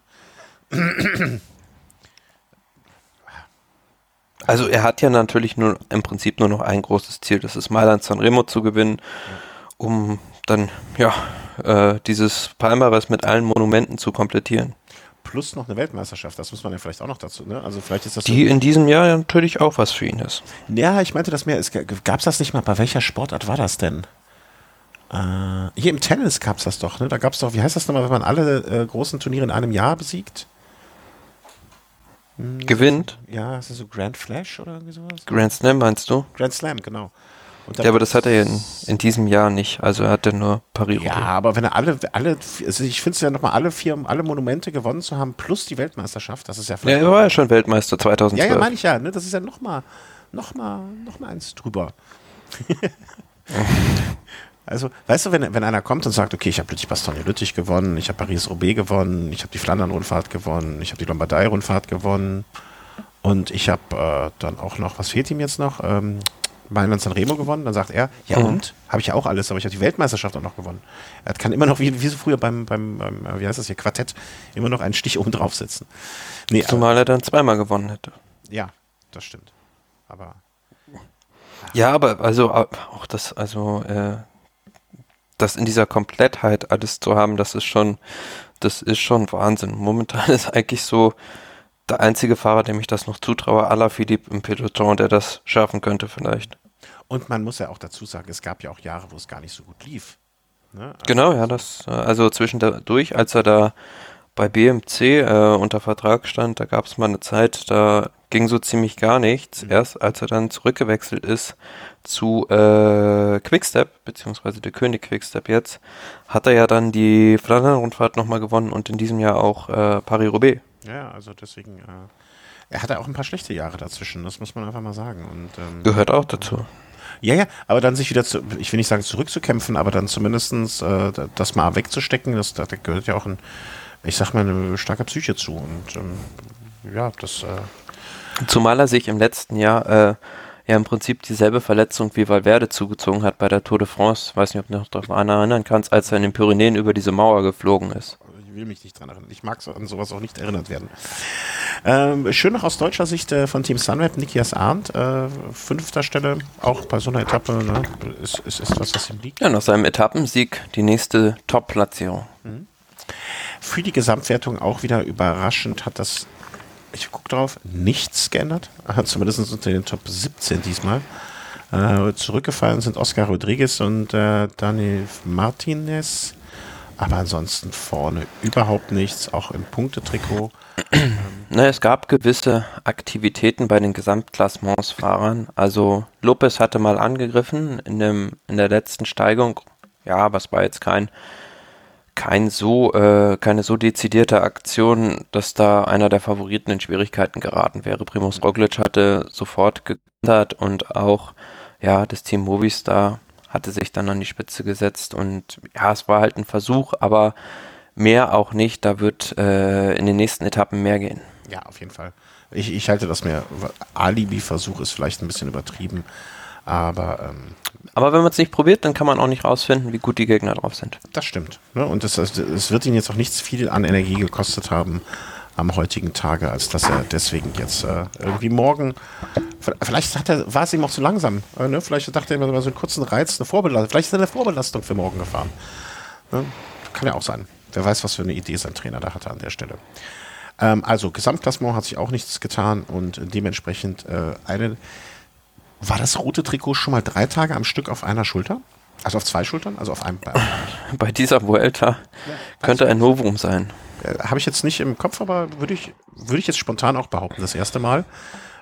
Also er hat ja natürlich nur im Prinzip nur noch ein großes Ziel, das ist Mailand Sanremo zu gewinnen, um dann ja äh, dieses Palmares mit allen Monumenten zu komplettieren. Plus noch eine Weltmeisterschaft, das muss man ja vielleicht auch noch dazu, ne? Also vielleicht ist das die so in diesem Jahr natürlich auch was für ihn ist. Ja, ich meinte das mehr. Gab es das nicht mal? Bei welcher Sportart war das denn? Äh, hier im Tennis gab es das doch, ne? Da gab es doch, wie heißt das nochmal, wenn man alle äh, großen Turniere in einem Jahr besiegt? Hm, Gewinnt? Ja, ist das so Grand Flash oder irgendwie sowas? Grand Slam meinst du? Grand Slam, genau. ja, aber das hat er in, in diesem Jahr nicht. Also er hat ja nur Paris. Ja, aber wenn er alle, alle, also ich finde es ja nochmal alle vier, alle Monumente gewonnen zu haben, plus die Weltmeisterschaft, das ist ja vielleicht. Ja, er war ja schon Weltmeister 2012. Ja, ja, meine ich ja, ne? Das ist ja nochmal, nochmal, nochmal eins drüber. Also, weißt du, wenn, wenn einer kommt und sagt, okay, ich habe Lüttich-Bastogne-Lüttich gewonnen, ich habe Paris-Roubaix gewonnen, ich habe die Flandern-Rundfahrt gewonnen, ich habe die Lombardei-Rundfahrt gewonnen und ich habe äh, dann auch noch, was fehlt ihm jetzt noch? Ähm, Mailand Sanremo gewonnen, dann sagt er, ja mhm. und? Habe ich ja auch alles, aber ich habe die Weltmeisterschaft auch noch gewonnen. Er kann immer noch, wie, wie so früher beim, beim, beim, wie heißt das hier, Quartett, immer noch einen Stich oben drauf setzen. Nee, Zumal er dann zweimal gewonnen hätte. Ja, das stimmt. Aber. Ja, aber also auch das, also äh, das in dieser Komplettheit alles zu haben, das ist schon, das ist schon Wahnsinn. Momentan ist eigentlich so der einzige Fahrer, dem ich das noch zutraue, aller Philipp im Peloton, der das schaffen könnte vielleicht. Und man muss ja auch dazu sagen, es gab ja auch Jahre, wo es gar nicht so gut lief. Ne? Also genau, ja, das, also zwischendurch, als er da bei BMC äh, unter Vertrag stand, da gab es mal eine Zeit, da ging so ziemlich gar nichts. Mhm. Erst als er dann zurückgewechselt ist zu äh, Quickstep, beziehungsweise der König Quickstep jetzt, hat er ja dann die Flandern-Rundfahrt nochmal gewonnen und in diesem Jahr auch äh, Paris-Roubaix. Ja, also deswegen, äh, er hatte auch ein paar schlechte Jahre dazwischen, das muss man einfach mal sagen. Und, ähm, Gehört auch dazu. Ja, ja, aber dann sich wieder, zu, ich will nicht sagen zurückzukämpfen, aber dann zumindestens äh, das mal wegzustecken, das, da gehört ja auch ein, ich sag mal, eine starke Psyche zu. Und ähm, ja, das. Äh Zumal er sich im letzten Jahr äh, ja im Prinzip dieselbe Verletzung wie Valverde zugezogen hat bei der Tour de France. Weiß nicht, ob du noch daran erinnern kannst, als er in den Pyrenäen über diese Mauer geflogen ist. Ich will mich nicht dran erinnern. Ich mag an sowas auch nicht erinnert werden. Ähm, schön noch aus deutscher Sicht äh, von Team Sunweb, Nikias Arndt, äh, fünfter Stelle, auch bei so einer Etappe, ne, ist, ist, ist was, was ihm liegt. Ja, nach seinem Etappensieg die nächste Top-Platzierung. Mhm. Für die Gesamtwertung auch wieder überraschend hat das ich gucke drauf, nichts geändert. Zumindest unter den Top 17 diesmal. Äh, zurückgefallen sind Oscar Rodriguez und äh, Daniel Martinez. Aber ansonsten vorne überhaupt nichts, auch im Punktetrikot. Na, es gab gewisse Aktivitäten bei den Gesamtklassementsfahrern. Also Lopez hatte mal angegriffen in, dem, in der letzten Steigung. Ja, aber es war jetzt kein kein so, äh, keine so dezidierte Aktion, dass da einer der Favoriten in Schwierigkeiten geraten wäre. Primus Roglic hatte sofort gekentert und auch, ja, das Team Movistar hatte sich dann an die Spitze gesetzt und ja, es war halt ein Versuch, aber mehr auch nicht. Da wird äh, in den nächsten Etappen mehr gehen. Ja, auf jeden Fall. Ich, ich halte das mehr, Alibi-Versuch ist vielleicht ein bisschen übertrieben. Aber, ähm, aber wenn man es nicht probiert, dann kann man auch nicht rausfinden, wie gut die Gegner drauf sind. Das stimmt. Ne? Und es, es wird ihn jetzt auch nichts viel an Energie gekostet haben am heutigen Tage, als dass er deswegen jetzt äh, irgendwie morgen, vielleicht hat er, war es ihm auch zu langsam. Äh, ne? Vielleicht dachte er immer so einen kurzen Reiz, eine Vorbelastung. Vielleicht ist er eine Vorbelastung für morgen gefahren. Ne? Kann ja auch sein. Wer weiß, was für eine Idee sein Trainer da hatte an der Stelle. Ähm, also, Gesamtklassement hat sich auch nichts getan und dementsprechend äh, eine war das rote Trikot schon mal drei Tage am Stück auf einer Schulter? Also auf zwei Schultern? Also auf einem. Bei dieser Vuelta ja, könnte ein Novum sein. Äh, Habe ich jetzt nicht im Kopf, aber würde ich, würde ich jetzt spontan auch behaupten, das erste Mal,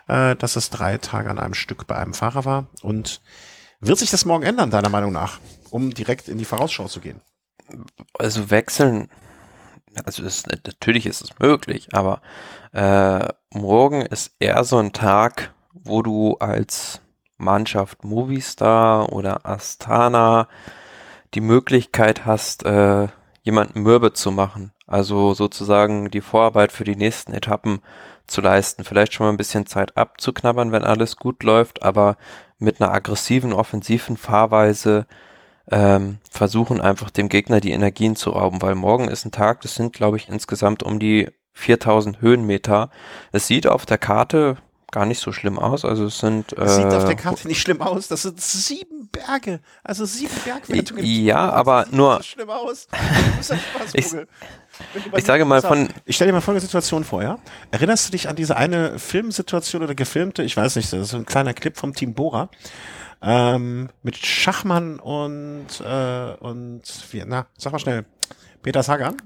äh, dass es drei Tage an einem Stück bei einem Fahrer war. Und wird sich das morgen ändern, deiner Meinung nach, um direkt in die Vorausschau zu gehen? Also wechseln, also ist, natürlich ist es möglich, aber äh, morgen ist eher so ein Tag, wo du als Mannschaft Movistar oder Astana die Möglichkeit hast, äh, jemanden mürbe zu machen. Also sozusagen die Vorarbeit für die nächsten Etappen zu leisten. Vielleicht schon mal ein bisschen Zeit abzuknabbern, wenn alles gut läuft, aber mit einer aggressiven, offensiven Fahrweise ähm, versuchen einfach dem Gegner die Energien zu rauben, weil morgen ist ein Tag, das sind glaube ich insgesamt um die 4000 Höhenmeter. Es sieht auf der Karte gar nicht so schlimm aus. Also es sind. Äh, sieht auf der Karte nicht schlimm aus. Das sind sieben Berge. Also sieben Bergwertungen. Ja, aber das nur. So schlimm aus. ich, ich sage mal von. Ich stelle dir mal folgende Situation vor, ja? Erinnerst du dich an diese eine Filmsituation oder gefilmte? Ich weiß nicht, das ist ein kleiner Clip vom Team Bora. Ähm, mit Schachmann und, äh, und, wie, na, sag mal schnell. Peter Sagan.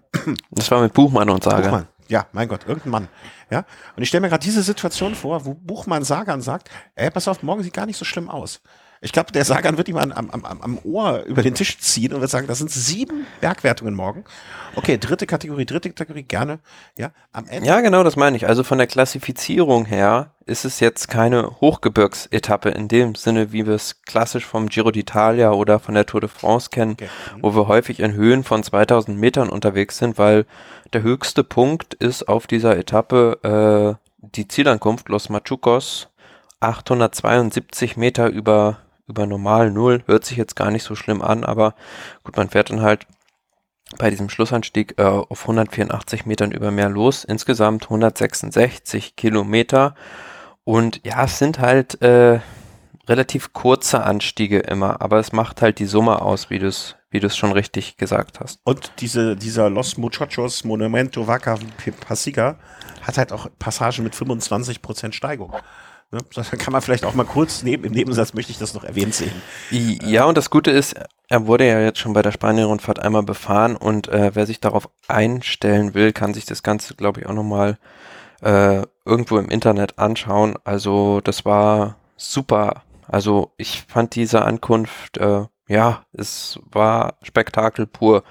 Das war mit Buchmann und Sagan. Buchmann. Ja, mein Gott, irgendein Mann. Ja, und ich stelle mir gerade diese Situation vor, wo Buchmann Sagan sagt, ey, pass auf, morgen sieht gar nicht so schlimm aus. Ich glaube, der Sagan wird ihm am, am, am Ohr über den Tisch ziehen und wird sagen, das sind sieben Bergwertungen morgen. Okay, dritte Kategorie, dritte Kategorie, gerne. Ja, am Ende. Ja, genau, das meine ich. Also von der Klassifizierung her ist es jetzt keine Hochgebirgsetappe in dem Sinne, wie wir es klassisch vom Giro d'Italia oder von der Tour de France kennen, okay. wo wir häufig in Höhen von 2000 Metern unterwegs sind, weil der höchste Punkt ist auf dieser Etappe äh, die Zielankunft Los Machucos, 872 Meter über über normal Null. Hört sich jetzt gar nicht so schlimm an, aber gut, man fährt dann halt bei diesem Schlussanstieg äh, auf 184 Metern über Meer los. Insgesamt 166 Kilometer. Und ja, es sind halt äh, relativ kurze Anstiege immer, aber es macht halt die Summe aus, wie du es wie du es schon richtig gesagt hast. Und diese, dieser Los Muchachos Monumento Vaca Pasiga hat halt auch Passagen mit 25% Steigung. Ne? Da kann man vielleicht auch mal kurz neben, im Nebensatz möchte ich das noch erwähnt sehen. Ja, und das Gute ist, er wurde ja jetzt schon bei der Spanien-Rundfahrt einmal befahren und äh, wer sich darauf einstellen will, kann sich das Ganze, glaube ich, auch nochmal äh, irgendwo im Internet anschauen. Also das war super. Also ich fand diese Ankunft, äh, ja, es war Spektakel pur.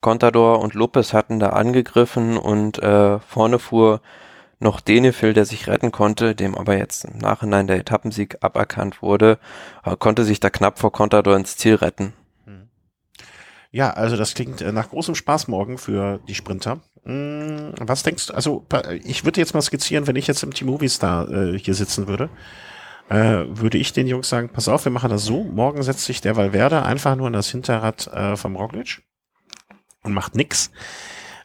Contador und Lopez hatten da angegriffen und äh, vorne fuhr noch Denefil, der sich retten konnte, dem aber jetzt im Nachhinein der Etappensieg aberkannt wurde, konnte sich da knapp vor Contador ins Ziel retten. Ja, also das klingt äh, nach großem Spaß morgen für die Sprinter. Hm, was denkst du, also ich würde jetzt mal skizzieren, wenn ich jetzt im Team Movistar äh, hier sitzen würde, äh, würde ich den Jungs sagen, pass auf, wir machen das so, morgen setzt sich der Valverde einfach nur in das Hinterrad äh, vom Roglic und macht nix.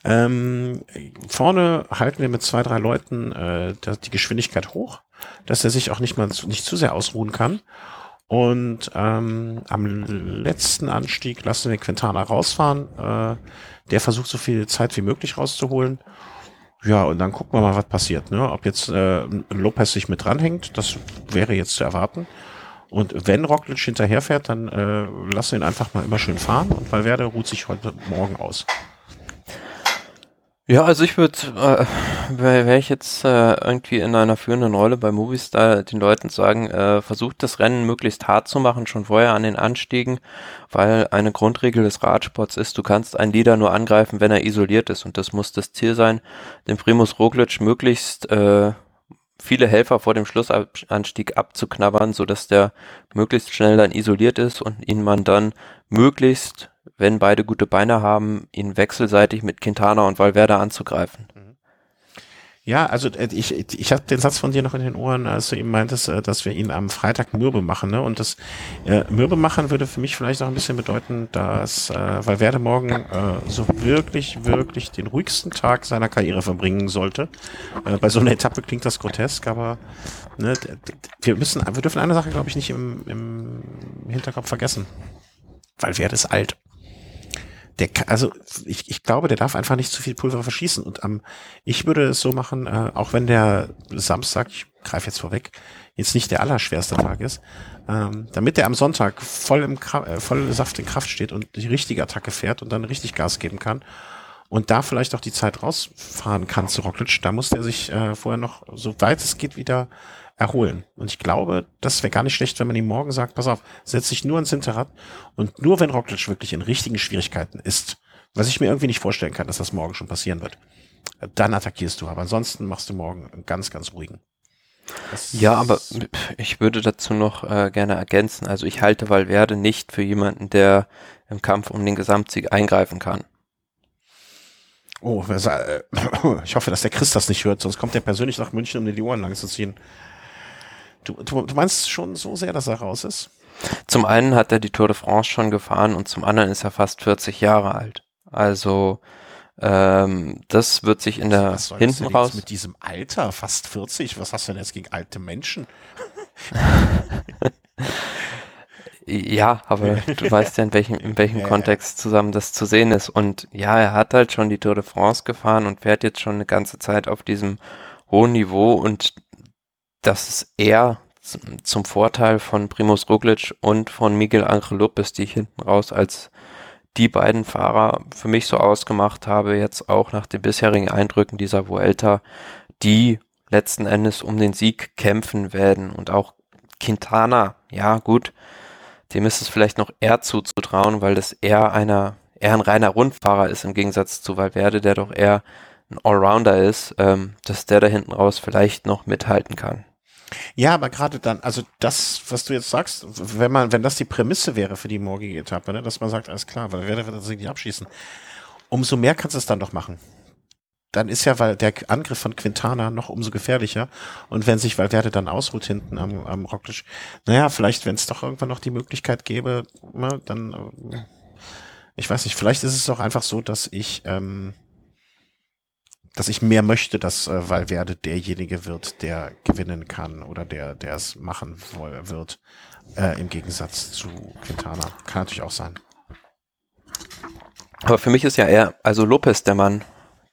Ähm, vorne halten wir mit zwei, drei Leuten äh, die Geschwindigkeit hoch, dass er sich auch nicht mal nicht zu sehr ausruhen kann. Und ähm, am letzten Anstieg lassen wir Quintana rausfahren. Äh, der versucht so viel Zeit wie möglich rauszuholen. Ja, und dann gucken wir mal, was passiert. Ne? Ob jetzt äh, Lopez sich mit dranhängt, das wäre jetzt zu erwarten. Und wenn Roglic hinterherfährt, dann äh, lassen wir ihn einfach mal immer schön fahren und Valverde ruht sich heute Morgen aus. Ja, also ich würde, äh, wäre wär ich jetzt äh, irgendwie in einer führenden Rolle bei Movistar, den Leuten sagen, äh, versucht das Rennen möglichst hart zu machen, schon vorher an den Anstiegen, weil eine Grundregel des Radsports ist, du kannst einen Leader nur angreifen, wenn er isoliert ist. Und das muss das Ziel sein, den Primus Roglic möglichst äh, viele Helfer vor dem Schlussanstieg abzuknabbern, so dass der möglichst schnell dann isoliert ist und ihn man dann möglichst wenn beide gute Beine haben, ihn wechselseitig mit Quintana und Valverde anzugreifen. Mhm. Ja, also äh, ich, ich hatte den Satz von dir noch in den Ohren, als du eben meintest, äh, dass wir ihn am Freitag mürbe machen. Ne? Und das äh, mürbe machen würde für mich vielleicht auch ein bisschen bedeuten, dass äh, Valverde morgen äh, so wirklich, wirklich den ruhigsten Tag seiner Karriere verbringen sollte. Äh, bei so einer Etappe klingt das grotesk, aber ne, wir müssen, wir dürfen eine Sache, glaube ich, nicht im, im Hinterkopf vergessen. Valverde ist alt der, also ich, ich glaube, der darf einfach nicht zu viel Pulver verschießen. Und ähm, ich würde es so machen, äh, auch wenn der Samstag, ich greife jetzt vorweg, jetzt nicht der allerschwerste Tag ist, ähm, damit der am Sonntag voll im äh, voll Saft in Kraft steht und die richtige Attacke fährt und dann richtig Gas geben kann und da vielleicht auch die Zeit rausfahren kann zu Rockledge, da muss der sich äh, vorher noch, so weit es geht, wieder erholen. Und ich glaube, das wäre gar nicht schlecht, wenn man ihm morgen sagt, pass auf, setz dich nur ins Hinterrad und nur wenn Roglic wirklich in richtigen Schwierigkeiten ist, was ich mir irgendwie nicht vorstellen kann, dass das morgen schon passieren wird, dann attackierst du. Aber ansonsten machst du morgen einen ganz, ganz ruhigen. Das ja, aber ich würde dazu noch äh, gerne ergänzen. Also ich halte Valverde nicht für jemanden, der im Kampf um den Gesamtsieg eingreifen kann. Oh, ich hoffe, dass der Chris das nicht hört, sonst kommt er persönlich nach München, um dir die Ohren lang zu ziehen. Du, du, du meinst schon so sehr, dass er raus ist? Zum einen hat er die Tour de France schon gefahren und zum anderen ist er fast 40 Jahre alt. Also ähm, das wird sich in der was hinten raus mit diesem Alter fast 40. Was hast du denn jetzt gegen alte Menschen? ja, aber du weißt ja in welchem in welchem ja, Kontext zusammen das zu sehen ist und ja, er hat halt schon die Tour de France gefahren und fährt jetzt schon eine ganze Zeit auf diesem hohen Niveau und das ist eher zum Vorteil von Primus Roglic und von Miguel Angel Lopez, die ich hinten raus als die beiden Fahrer für mich so ausgemacht habe, jetzt auch nach den bisherigen Eindrücken dieser Vuelta, die letzten Endes um den Sieg kämpfen werden. Und auch Quintana, ja gut, dem ist es vielleicht noch eher zuzutrauen, weil das eher einer, eher ein reiner Rundfahrer ist im Gegensatz zu Valverde, der doch eher ein Allrounder ist, ähm, dass der da hinten raus vielleicht noch mithalten kann. Ja, aber gerade dann, also das, was du jetzt sagst, wenn man, wenn das die Prämisse wäre für die morgige Etappe, ne, dass man sagt, alles klar, weil wer wird das nicht abschießen, umso mehr kannst du es dann doch machen. Dann ist ja, weil der Angriff von Quintana noch umso gefährlicher. Und wenn sich Valverde dann ausruht hinten am, am Rocklisch, naja, vielleicht, wenn es doch irgendwann noch die Möglichkeit gäbe, ne, dann, äh, ich weiß nicht, vielleicht ist es doch einfach so, dass ich, ähm, dass ich mehr möchte, dass äh, Valverde derjenige wird, der gewinnen kann oder der, der es machen wird, äh, im Gegensatz zu Quintana. Kann natürlich auch sein. Aber für mich ist ja eher, also Lopez der Mann,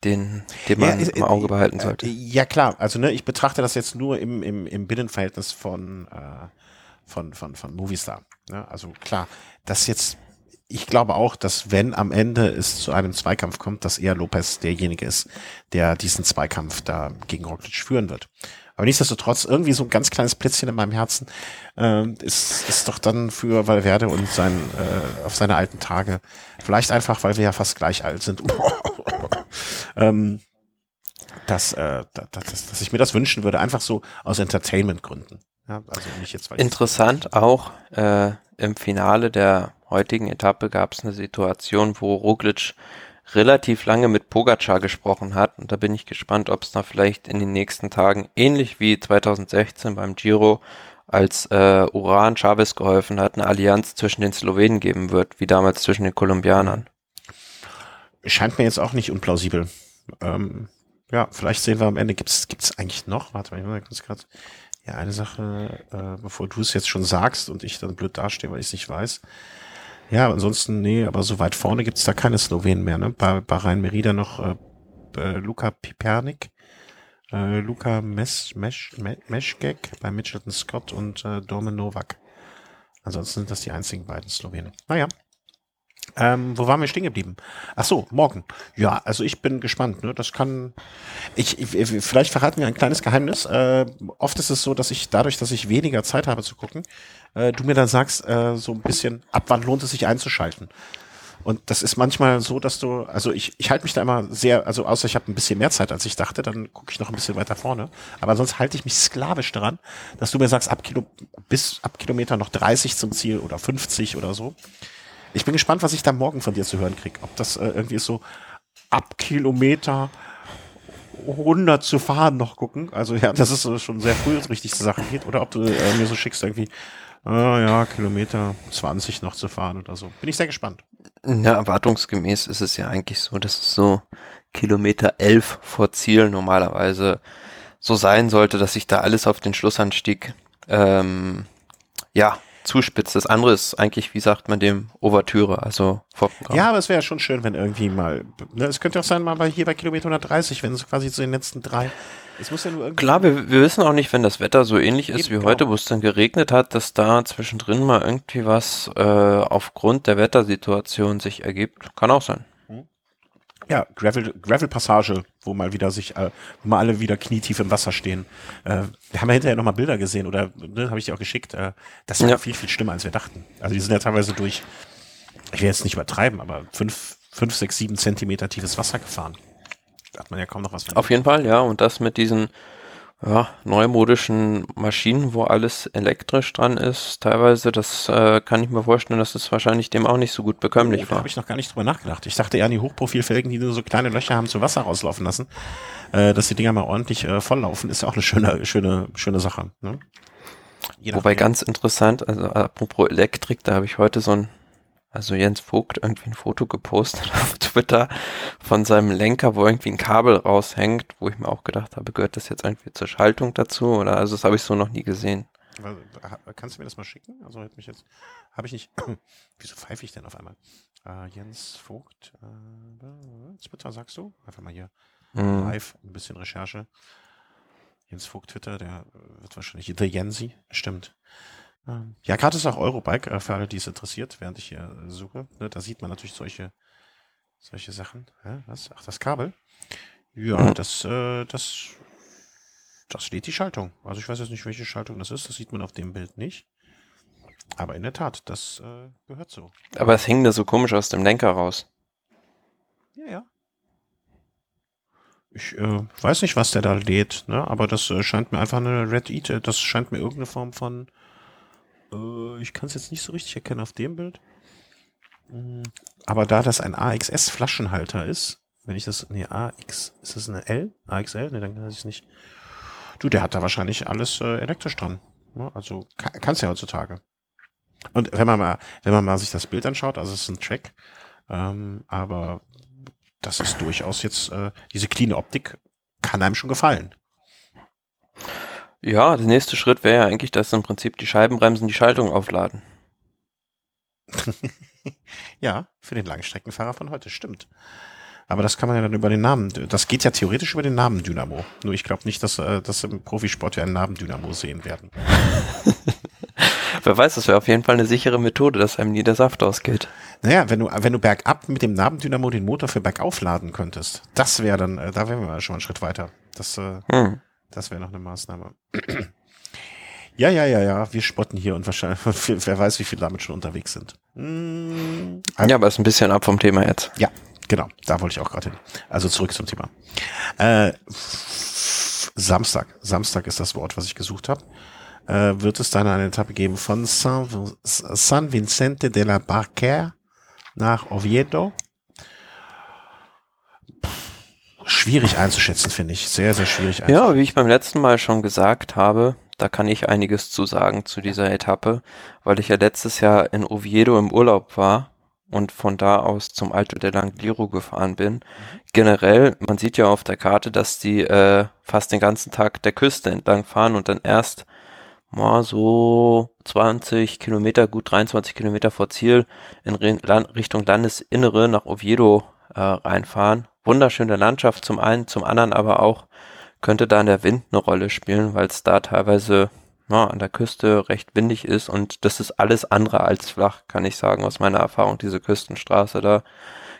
den, den man Ja, im Auge behalten sollte. Äh, Ja klar, also ne, ich betrachte das jetzt nur im, im, im Binnenverhältnis von, äh, von, von, von Movistar. Ne? Also klar, das jetzt, ich glaube auch, dass wenn am Ende es zu einem Zweikampf kommt, dass eher Lopez derjenige ist, der diesen Zweikampf da gegen Roglic führen wird. Aber nichtsdestotrotz, irgendwie so ein ganz kleines Plätzchen in meinem Herzen äh, ist, ist doch dann für Valverde und sein, äh, auf seine alten Tage, vielleicht einfach, weil wir ja fast gleich alt sind, ähm, dass, äh, dass, dass, ich mir das wünschen würde, einfach so aus Entertainment-Gründen. Ja, also nicht jetzt, Interessant auch, äh, im Finale der heutigen Etappe gab es eine Situation, wo Roglic relativ lange mit Pogacar gesprochen hat. Und da bin ich gespannt, ob es da vielleicht in den nächsten Tagen, ähnlich wie 2016 beim Giro, als äh, Uran Chavez geholfen hat, eine Allianz zwischen den Slowenen geben wird, wie damals zwischen den Kolumbianern. scheint mir jetzt auch nicht unplausibel. Ähm, ja, vielleicht sehen wir am Ende, gibt's gibt's eigentlich noch? Warte mal, ich muss kurz ja, eine Sache, äh, bevor du es jetzt schon sagst und ich dann blöd dastehe, weil ich es nicht weiß. Ja, ansonsten, nee, aber so weit vorne gibt's da keine Slowenen mehr, ne? Bei, bei Rhein Merida noch äh, äh, Luca Pipernik, äh, Luca Mes, Mesch, Me, Meschgek bei Mitchelton Scott und äh, Domen Novak. Ansonsten sind das die einzigen beiden Slowenen. Naja. Ähm, wo waren wir stehen geblieben? Ach so, morgen. Ja, also ich bin gespannt. Ne? Das kann. Ich, ich vielleicht verraten wir ein kleines Geheimnis. Äh, oft ist es so, dass ich dadurch, dass ich weniger Zeit habe zu gucken, äh, du mir dann sagst, äh, so ein bisschen, ab wann lohnt es sich einzuschalten. Und das ist manchmal so, dass du, also ich, ich halte mich da immer sehr, also außer ich habe ein bisschen mehr Zeit, als ich dachte, dann gucke ich noch ein bisschen weiter vorne. Aber sonst halte ich mich sklavisch daran, dass du mir sagst, ab Kilo, bis ab Kilometer noch 30 zum Ziel oder 50 oder so. Ich bin gespannt, was ich da morgen von dir zu hören krieg. Ob das äh, irgendwie so ab Kilometer 100 zu fahren noch gucken. Also ja, das ist so schon sehr früh, es richtig zur Sache geht. Oder ob du äh, mir so schickst irgendwie, ah ja, Kilometer 20 noch zu fahren oder so. Bin ich sehr gespannt. Ja, erwartungsgemäß ist es ja eigentlich so, dass es so Kilometer 11 vor Ziel normalerweise so sein sollte, dass sich da alles auf den Schlussanstieg ähm, ja zuspitzt. Das andere ist eigentlich, wie sagt man dem, Ouvertüre, also Vorprogramm. Ja, aber es wäre ja schon schön, wenn irgendwie mal, ne, es könnte auch sein, mal bei, hier bei Kilometer 130, wenn es quasi zu den letzten drei, es muss ja nur irgendwie, Klar, wir, wir wissen auch nicht, wenn das Wetter so ähnlich ist wie genau. heute, wo es dann geregnet hat, dass da zwischendrin mal irgendwie was äh, aufgrund der Wettersituation sich ergibt. Kann auch sein. Ja, Gravel, Gravel-Passage, wo mal wieder sich, äh, wo mal alle wieder knietief im Wasser stehen. Äh, wir haben ja hinterher nochmal Bilder gesehen oder, ne, habe ich dir auch geschickt, äh, das war Ja. viel, viel schlimmer, als wir dachten. Also die sind ja teilweise durch, ich will jetzt nicht übertreiben, aber fünf, fünf, sechs, sieben Zentimeter tiefes Wasser gefahren. Da hat man ja kaum noch was. Auf jeden Fall, ja. Und das mit diesen ja, neumodischen Maschinen, wo alles elektrisch dran ist, teilweise, das äh, kann ich mir vorstellen, dass es wahrscheinlich dem auch nicht so gut bekömmlich Oh, da war. habe ich noch gar nicht drüber nachgedacht. Ich dachte eher an die Hochprofilfelgen, die nur so kleine Löcher haben zum Wasser rauslaufen lassen. Äh, dass die Dinger mal ordentlich äh, volllaufen, ist ja auch eine schöne, schöne, schöne Sache. Ne? Wobei ganz interessant, also apropos Elektrik, da habe ich heute so ein, also Jens Vogt irgendwie ein Foto gepostet auf Twitter von seinem Lenker, wo irgendwie ein Kabel raushängt, wo ich mir auch gedacht habe, gehört das jetzt irgendwie zur Schaltung dazu oder also das habe ich so noch nie gesehen. Also, Kannst du mir das mal schicken? Also hat mich jetzt, habe ich nicht. Wieso pfeife ich denn auf einmal? Äh, Jens Vogt, äh, Twitter sagst du? Einfach mal hier Hm. live ein bisschen Recherche. Jens Vogt Twitter, der äh, wird wahrscheinlich der Jensi, stimmt. Ähm, ja, gerade ist auch Eurobike, äh, für alle, die es interessiert, während ich hier äh, suche. Ne, da sieht man natürlich solche, solche Sachen. Was? Ach, das Kabel? Ja, Mhm. das, äh, das, das steht die Schaltung. Also ich weiß jetzt nicht, welche Schaltung das ist. Das sieht man auf dem Bild nicht. Aber in der Tat, das äh, gehört so. Aber es hing da so komisch aus dem Lenker raus. Ja, ja. Ich äh, weiß nicht, was der da lädt, ne? aber das äh, scheint mir einfach eine Red Eat, äh, das scheint mir irgendeine Form von, äh, ich kann es jetzt nicht so richtig erkennen auf dem Bild. Mm, Aber da das ein AXS-Flaschenhalter ist, wenn ich das, nee, AX, ist das eine L? AXL? Ne, dann kann ich es nicht. Du, der hat da wahrscheinlich alles äh, elektrisch dran. Ne? Also kann, kannst ja heutzutage. Und wenn man mal, wenn man mal sich das Bild anschaut, also es ist ein Track, ähm, aber das ist durchaus jetzt, äh, diese clean Optik kann einem schon gefallen. Ja, der nächste Schritt wäre ja eigentlich, dass im Prinzip die Scheibenbremsen die Schaltung aufladen. ja, für den Langstreckenfahrer von heute, stimmt. Aber das kann man ja dann über den Namen, das geht ja theoretisch über den Namen Dynamo. Nur ich glaube nicht, dass, äh, dass im Profisport wir einen Namen Dynamo sehen werden. Wer weiß, das wäre auf jeden Fall eine sichere Methode, dass einem nie der Saft ausgeht. Naja, wenn du, wenn du bergab mit dem Namen Dynamo den Motor für bergauf laden könntest, das wäre dann, äh, da wären wir schon einen Schritt weiter. Das, äh, hm. Das wäre noch eine Maßnahme. Ja, ja, ja, ja, wir spotten hier und wahrscheinlich, wer weiß, wie viele damit schon unterwegs sind. Hm, ja, aber ist ein bisschen ab vom Thema jetzt. Ja, genau, da wollte ich auch gerade hin. Also zurück zum Thema. Äh, Samstag, Samstag ist das Wort, was ich gesucht habe. Äh, wird es dann eine Etappe geben von San, San Vicente de la Barquer nach Oviedo? Schwierig einzuschätzen, finde ich. Sehr, sehr schwierig einzuschätzen. Ja, wie ich beim letzten Mal schon gesagt habe, da kann ich einiges zu sagen zu dieser Etappe, weil ich ja letztes Jahr in Oviedo im Urlaub war und von da aus zum Alto del Angliru gefahren bin. Mhm. Generell, man sieht ja auf der Karte, dass die äh, fast den ganzen Tag der Küste entlang fahren und dann erst mal so 20 Kilometer, gut 23 Kilometer vor Ziel in Richtung Landesinnere nach Oviedo äh, reinfahren. Wunderschöne Landschaft zum einen, zum anderen aber auch könnte da in der Wind eine Rolle spielen, weil es da teilweise ja, an der Küste recht windig ist und das ist alles andere als flach, kann ich sagen, aus meiner Erfahrung, diese Küstenstraße da.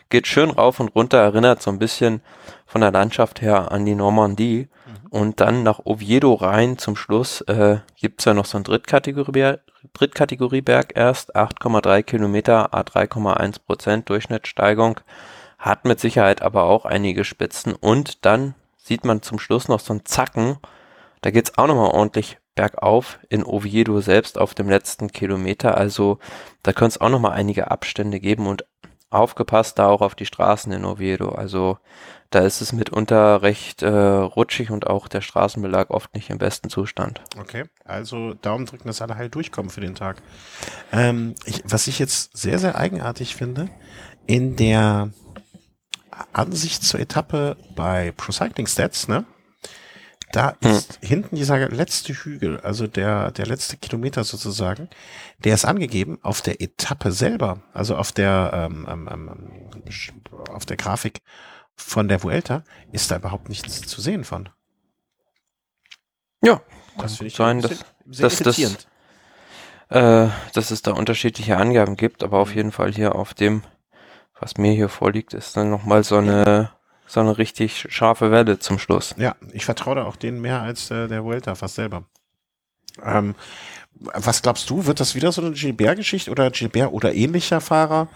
Geht schön rauf und runter, erinnert so ein bisschen von der Landschaft her an die Normandie. Mhm. Und dann nach Oviedo rein zum Schluss äh, gibt ja noch so ein Drittkategorie, Drittkategorieberg erst, 8,3 Kilometer, A3,1 Prozent Durchschnittssteigung. Hat mit Sicherheit aber auch einige Spitzen. Und dann sieht man zum Schluss noch so ein Zacken. Da geht's auch nochmal ordentlich bergauf in Oviedo selbst auf dem letzten Kilometer. Also da könnte es auch nochmal einige Abstände geben und aufgepasst da auch auf die Straßen in Oviedo. Also da ist es mitunter recht äh, rutschig und auch der Straßenbelag oft nicht im besten Zustand. Okay, also Daumen drücken, dass alle heil durchkommen für den Tag. Ähm, ich, was ich jetzt sehr, sehr eigenartig finde, in der Ansicht zur Etappe bei Pro Cycling Stats, ne? Da hm. ist hinten dieser letzte Hügel, also der, der letzte Kilometer sozusagen, der ist angegeben auf der Etappe selber, also auf der, ähm, ähm, ähm, auf der Grafik von der Vuelta, ist da überhaupt nichts zu sehen von. Ja, das finde ich sein, dass, dass, dass, äh, dass es da unterschiedliche Angaben gibt, aber auf jeden Fall hier auf dem was mir hier vorliegt, ist dann nochmal so eine, so eine richtig scharfe Welle zum Schluss. Ja, ich vertraue da auch denen mehr als äh, der Vuelta fast selber. Ähm, was glaubst du, wird das wieder so eine Gilbert-Geschichte oder Gilbert oder ähnlicher Fahrer?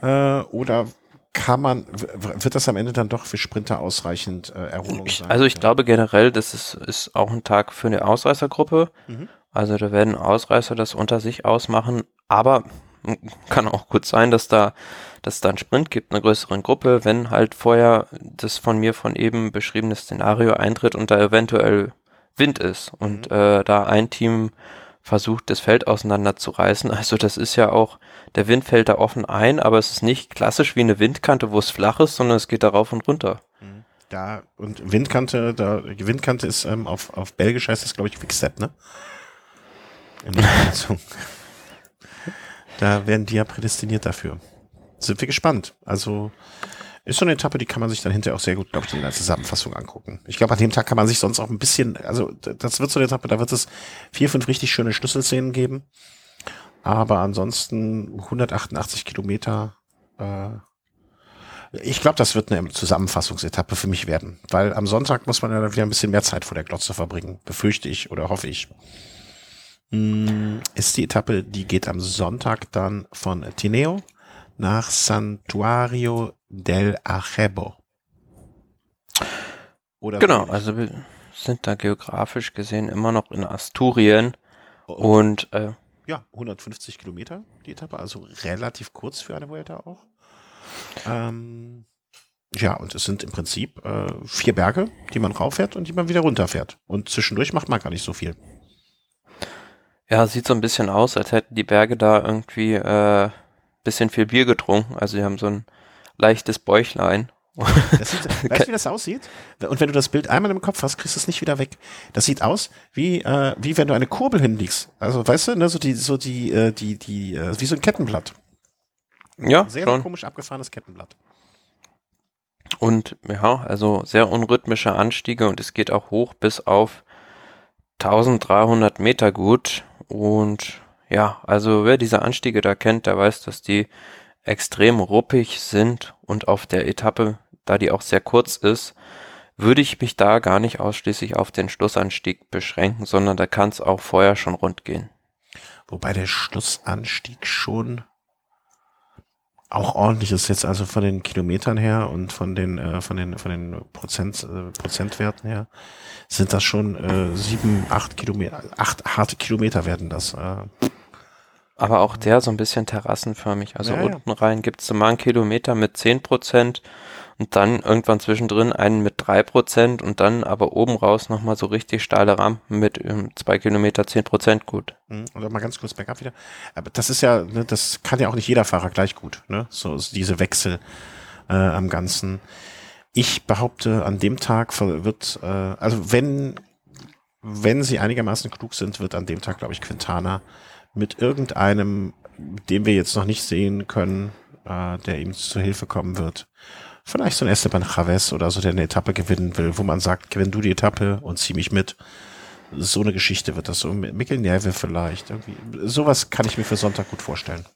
Äh, oder kann man, wird das am Ende dann doch für Sprinter ausreichend äh, Erholung sein? Also ich ja. glaube generell, das ist, ist auch ein Tag für eine Ausreißergruppe. Mhm. Also da werden Ausreißer das unter sich ausmachen, aber kann auch gut sein, dass da, dass da einen Sprint gibt, einer größeren Gruppe, wenn halt vorher das von mir von eben beschriebene Szenario eintritt und da eventuell Wind ist und mhm. äh, da ein Team versucht, das Feld auseinanderzureißen. Also das ist ja auch, der Wind fällt da offen ein, aber es ist nicht klassisch wie eine Windkante, wo es flach ist, sondern es geht da rauf und runter. Mhm. Da, und Windkante, da, die Windkante ist ähm, auf, auf Belgisch heißt das, glaube ich, Quickstep, ne? In der Da werden die ja prädestiniert dafür. Sind wir gespannt. Also ist so eine Etappe, die kann man sich dann hinterher auch sehr gut, glaube ich, in der Zusammenfassung angucken. Ich glaube, an dem Tag kann man sich sonst auch ein bisschen, also das wird so eine Etappe, da wird es vier, fünf richtig schöne Schlüsselszenen geben. Aber ansonsten 188 Kilometer. Äh, ich glaube, das wird eine Zusammenfassungsetappe für mich werden. Weil am Sonntag muss man ja wieder ein bisschen mehr Zeit vor der Glotze verbringen. Befürchte ich oder hoffe ich. Mm, ist die Etappe, die geht am Sonntag dann von Tineo nach Santuario del Ajebo. Oder genau, also wir sind da geografisch gesehen immer noch in Asturien oh, oh. und äh, ja, 150 Kilometer die Etappe, also relativ kurz für eine Vuelta auch. Ähm, ja, und es sind im Prinzip äh, vier Berge, die man rauffährt und die man wieder runterfährt. Und zwischendurch macht man gar nicht so viel. Ja, sieht so ein bisschen aus, als hätten die Berge da irgendwie äh, bisschen viel Bier getrunken. Also die haben so ein leichtes Bäuchlein. Das sieht, weißt du, wie das aussieht? Und wenn du das Bild einmal im Kopf hast, kriegst du es nicht wieder weg. Das sieht aus wie äh, wie wenn du eine Kurbel hinlegst. Also weißt du, ne, so die so die äh, die die äh, wie so ein Kettenblatt. Ja, sehr, sehr komisch abgefahrenes Kettenblatt. Und ja, also sehr unrhythmische Anstiege und es geht auch hoch bis auf 1300 Meter gut. Und ja, also wer diese Anstiege da kennt, der weiß, dass die extrem ruppig sind und auf der Etappe, da die auch sehr kurz ist, würde ich mich da gar nicht ausschließlich auf den Schlussanstieg beschränken, sondern da kann es auch vorher schon rund gehen. Wobei der Schlussanstieg schon auch ordentlich ist jetzt also von den Kilometern her und von den äh, von den von den Prozent äh, Prozentwerten her sind das schon äh, sieben acht Kilometer acht harte Kilometer werden das. Äh. Aber auch der so ein bisschen terrassenförmig. Also ja, unten ja. rein gibt's so mal einen Kilometer mit zehn Prozent und dann irgendwann zwischendrin einen mit drei Prozent und dann aber oben raus nochmal so richtig steile Rampen mit um, zwei Kilometer zehn Prozent gut. Mhm. Oder mal ganz kurz bergab wieder. Aber das ist ja, ne, das kann ja auch nicht jeder Fahrer gleich gut, ne? So diese Wechsel äh, am Ganzen. Ich behaupte, an dem Tag wird, äh, also wenn, wenn sie einigermaßen klug sind, wird an dem Tag, glaube ich, Quintana mit irgendeinem, den wir jetzt noch nicht sehen können, äh, der ihm zu Hilfe kommen wird, vielleicht so ein Esteban Chavez oder so, der eine Etappe gewinnen will, wo man sagt, gewinn du die Etappe und zieh mich mit. So eine Geschichte wird das so. Mikkel Nerve vielleicht. Irgendwie. Sowas kann ich mir für Sonntag gut vorstellen.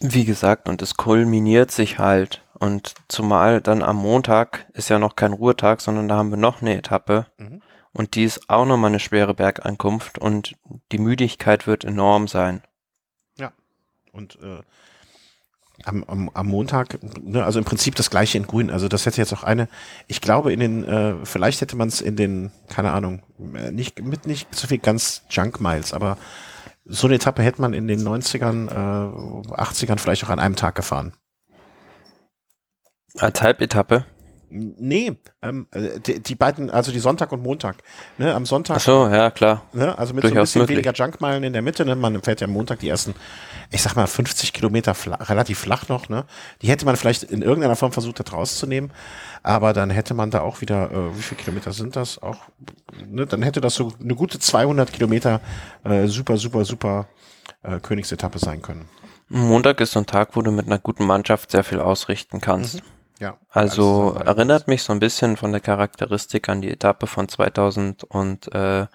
Wie gesagt, und es kulminiert sich halt. Und zumal dann am Montag ist ja noch kein Ruhetag, sondern da haben wir noch eine Etappe. Mhm. Und die ist auch nochmal eine schwere Bergankunft und die Müdigkeit wird enorm sein. Ja. Und äh, am, am, am Montag, ne, also im Prinzip das gleiche in Grün. Also das hätte jetzt auch eine, ich glaube in den, äh, vielleicht hätte man es in den, keine Ahnung, äh, nicht mit nicht so viel ganz Junk Miles, aber so eine Etappe hätte man in den 90ern, äh, 80ern vielleicht auch an einem Tag gefahren. Als Halbetappe? Nee, ähm, äh, die, die, beiden, also die Sonntag und Montag. Ne, am Sonntag. Ach so, ja, klar. Ne, also mit Durchaus so ein bisschen möglich. weniger Junkmeilen in der Mitte. Ne, man fährt ja am Montag die ersten, ich sag mal, 50 Kilometer flach, relativ flach noch. Ne, die hätte man vielleicht in irgendeiner Form versucht, da rauszunehmen. Aber dann hätte man da auch wieder, äh, wie viele Kilometer sind das? Auch, ne, dann hätte das so eine gute 200 Kilometer äh, super, super, super äh, Königsetappe sein können. Montag ist so ein Tag, wo du mit einer guten Mannschaft sehr viel ausrichten kannst. Mhm. Ja. Also erinnert mich so ein bisschen von der Charakteristik an die Etappe von 2012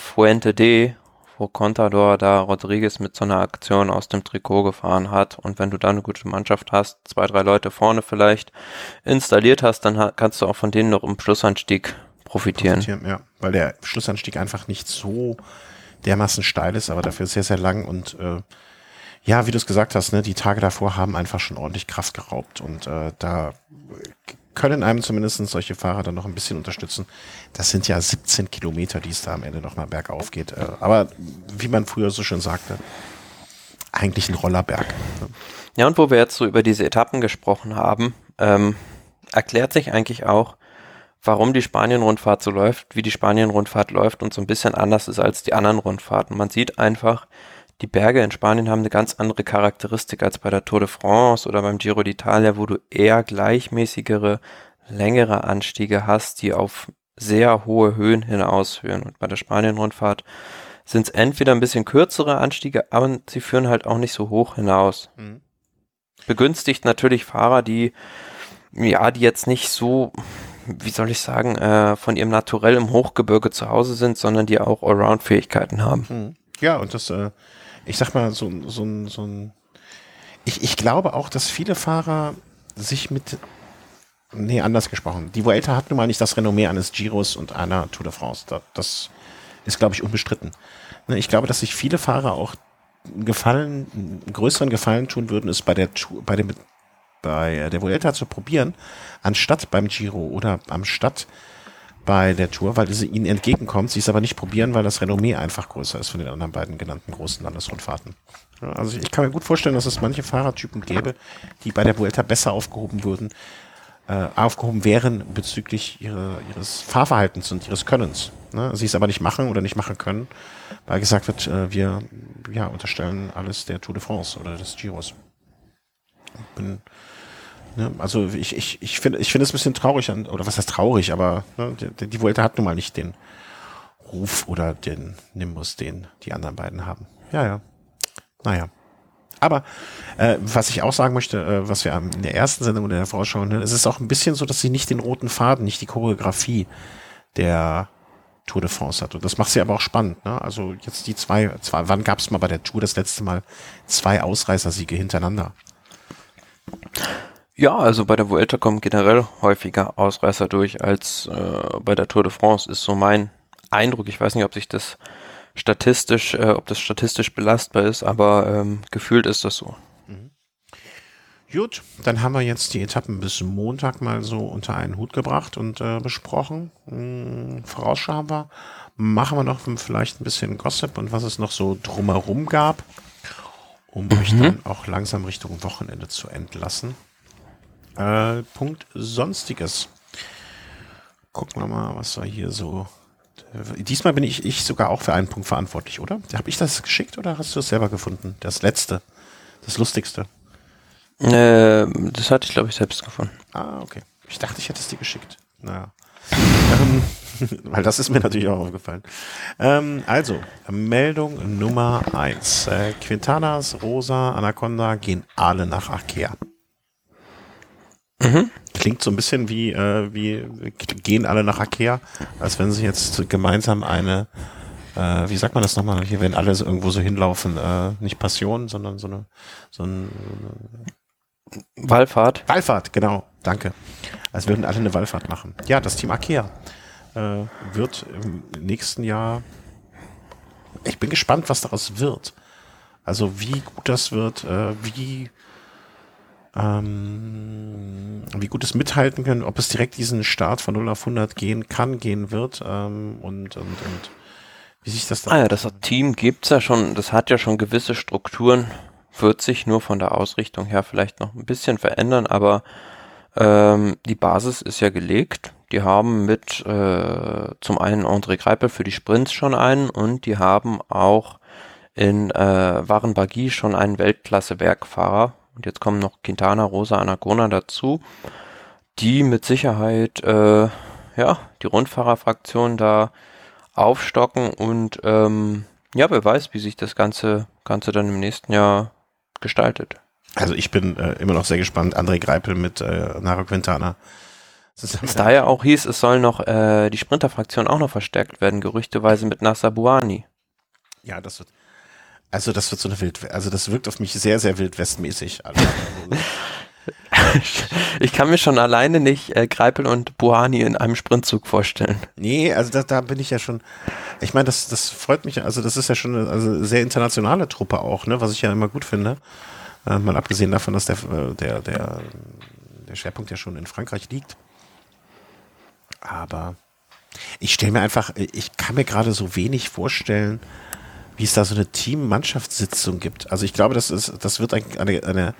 Fuente D, wo Contador da Rodriguez mit so einer Aktion aus dem Trikot gefahren hat. Und wenn du da eine gute Mannschaft hast, zwei, drei Leute vorne vielleicht installiert hast, dann kannst du auch von denen noch im Schlussanstieg profitieren. profitieren ja, weil der Schlussanstieg einfach nicht so dermaßen steil ist, aber dafür sehr, sehr lang und äh, ja, wie du es gesagt hast, ne, die Tage davor haben einfach schon ordentlich Kraft geraubt und äh, da können einem zumindest solche Fahrer dann noch ein bisschen unterstützen. Das sind ja 17 Kilometer, die es da am Ende nochmal bergauf geht. Äh, aber wie man früher so schön sagte, eigentlich ein Rollerberg. Ne? Ja, und wo wir jetzt so über diese Etappen gesprochen haben, ähm, erklärt sich eigentlich auch, warum die Spanien-Rundfahrt so läuft, wie die Spanien-Rundfahrt läuft und so ein bisschen anders ist als die anderen Rundfahrten. Man sieht einfach, die Berge in Spanien haben eine ganz andere Charakteristik als bei der Tour de France oder beim Giro d'Italia, wo du eher gleichmäßigere, längere Anstiege hast, die auf sehr hohe Höhen hinausführen. Und bei der Spanien-Rundfahrt sind es entweder ein bisschen kürzere Anstiege, aber sie führen halt auch nicht so hoch hinaus. Mhm. Begünstigt natürlich Fahrer, die, ja, die jetzt nicht so, wie soll ich sagen, äh, von ihrem Naturell im Hochgebirge zu Hause sind, sondern die auch Allround-Fähigkeiten haben. Mhm. Ja, und das äh, ich sag mal, so, so, so ein, ich, ich glaube auch, dass viele Fahrer sich mit, nee, anders gesprochen, die Vuelta hat nun mal nicht das Renommee eines Giros und einer Tour de France. Das ist, glaube ich, unbestritten. Ne, ich glaube, dass sich viele Fahrer auch Gefallen, größeren Gefallen tun würden, es bei der bei dem bei der Vuelta zu probieren, anstatt beim Giro oder am Stadt bei der Tour, weil sie ihnen entgegenkommt, sie es aber nicht probieren, weil das Renommee einfach größer ist von den anderen beiden genannten großen Landesrundfahrten. also ich kann mir gut vorstellen, dass es manche Fahrertypen gäbe, die bei der Vuelta besser aufgehoben würden, äh, aufgehoben wären bezüglich ihre, ihres Fahrverhaltens und ihres Könnens. Ne? Sie es aber nicht machen oder nicht machen können, weil gesagt wird, äh, wir ja, unterstellen alles der Tour de France oder des Giros. Bin Ne? Also ich, ich, ich finde ich finde es ein bisschen traurig, an, oder was heißt traurig, aber ne, die, die Vuelta hat nun mal nicht den Ruf oder den Nimbus, den die anderen beiden haben. Ja, ja. Naja. Aber äh, was ich auch sagen möchte, äh, was wir in der ersten Sendung oder in der Vorschau, ne, es ist auch ein bisschen so, dass sie nicht den roten Faden, nicht die Choreografie der Tour de France hat. Und das macht sie aber auch spannend. Ne? Also jetzt die zwei, zwei wann gab es mal bei der Tour das letzte Mal zwei Ausreißersiege hintereinander? Ja, also bei der Vuelta kommen generell häufiger Ausreißer durch als äh, bei der Tour de France, ist so mein Eindruck. Ich weiß nicht, ob sich das statistisch, äh, ob das statistisch belastbar ist, aber ähm, gefühlt ist das so. Mhm. Gut, dann haben wir jetzt die Etappen bis Montag mal so unter einen Hut gebracht und äh, besprochen. Hm, Vorausschau haben wir. Machen wir noch vielleicht ein bisschen Gossip und was es noch so drumherum gab, um mhm. euch dann auch langsam Richtung Wochenende zu entlassen. Äh, Punkt Sonstiges. Gucken wir mal, was wir hier so äh, diesmal bin ich, ich sogar auch für einen Punkt verantwortlich, oder? Habe ich das geschickt oder hast du es selber gefunden? Das letzte, das lustigste. Äh, das hatte ich, glaube ich, selbst gefunden. Ah, okay. Ich dachte, ich hätte es dir geschickt. Naja. ähm, weil das ist mir natürlich auch aufgefallen. Ähm, also, Meldung Nummer eins: Äh, Quintanas, Rosa, Anaconda gehen alle nach Arkea. Mhm. Klingt so ein bisschen wie, äh, wie gehen alle nach Ikea, als wenn sie jetzt gemeinsam eine, äh, wie sagt man das nochmal, hier, wenn alle so irgendwo so hinlaufen, äh, nicht Passion, sondern so eine, so ein, Wallfahrt. Wallfahrt, genau, danke. Als würden alle eine Wallfahrt machen. Ja, das Team Ikea äh, wird im nächsten Jahr, ich bin gespannt, was daraus wird. Also wie gut das wird, äh, wie ähm, wie gut es mithalten können, ob es direkt diesen Start von 0 auf 100 gehen kann, gehen wird ähm, und, und, und wie sich das dann... Ah ja, das Team gibt's ja schon, das hat ja schon gewisse Strukturen, wird sich nur von der Ausrichtung her vielleicht noch ein bisschen verändern, aber ähm, die Basis ist ja gelegt. Die haben mit äh, zum einen André Greipel für die Sprints schon einen und die haben auch in äh, Waren Bagui schon einen Weltklasse-Bergfahrer, und jetzt kommen noch Quintana, Rosa, Anacona dazu, die mit Sicherheit äh, ja die Rundfahrerfraktion da aufstocken und ähm, ja, wer weiß, wie sich das Ganze, Ganze dann im nächsten Jahr gestaltet. Also ich bin äh, immer noch sehr gespannt. André Greipel mit äh, Naro Quintana. Es da ja auch hieß, es soll noch äh, die Sprinterfraktion auch noch verstärkt werden, gerüchteweise mit Nasser Buani. Ja, das wird, also das wird so eine Wild, also das wirkt auf mich sehr, sehr wildwestmäßig. Also, ich kann mir schon alleine nicht äh, Greipel und Buhani in einem Sprintzug vorstellen. Nee, also da, da bin ich ja schon. Ich meine, das, das freut mich. Also das ist ja schon eine also sehr internationale Truppe auch, ne, was ich ja immer gut finde. Äh, mal abgesehen davon, dass der, äh, der, der, der Schwerpunkt ja schon in Frankreich liegt. Aber ich stelle mir einfach, ich kann mir gerade so wenig vorstellen, wie es da so eine Team-Mannschaftssitzung gibt. Also ich glaube, das ist, das wird eine, eine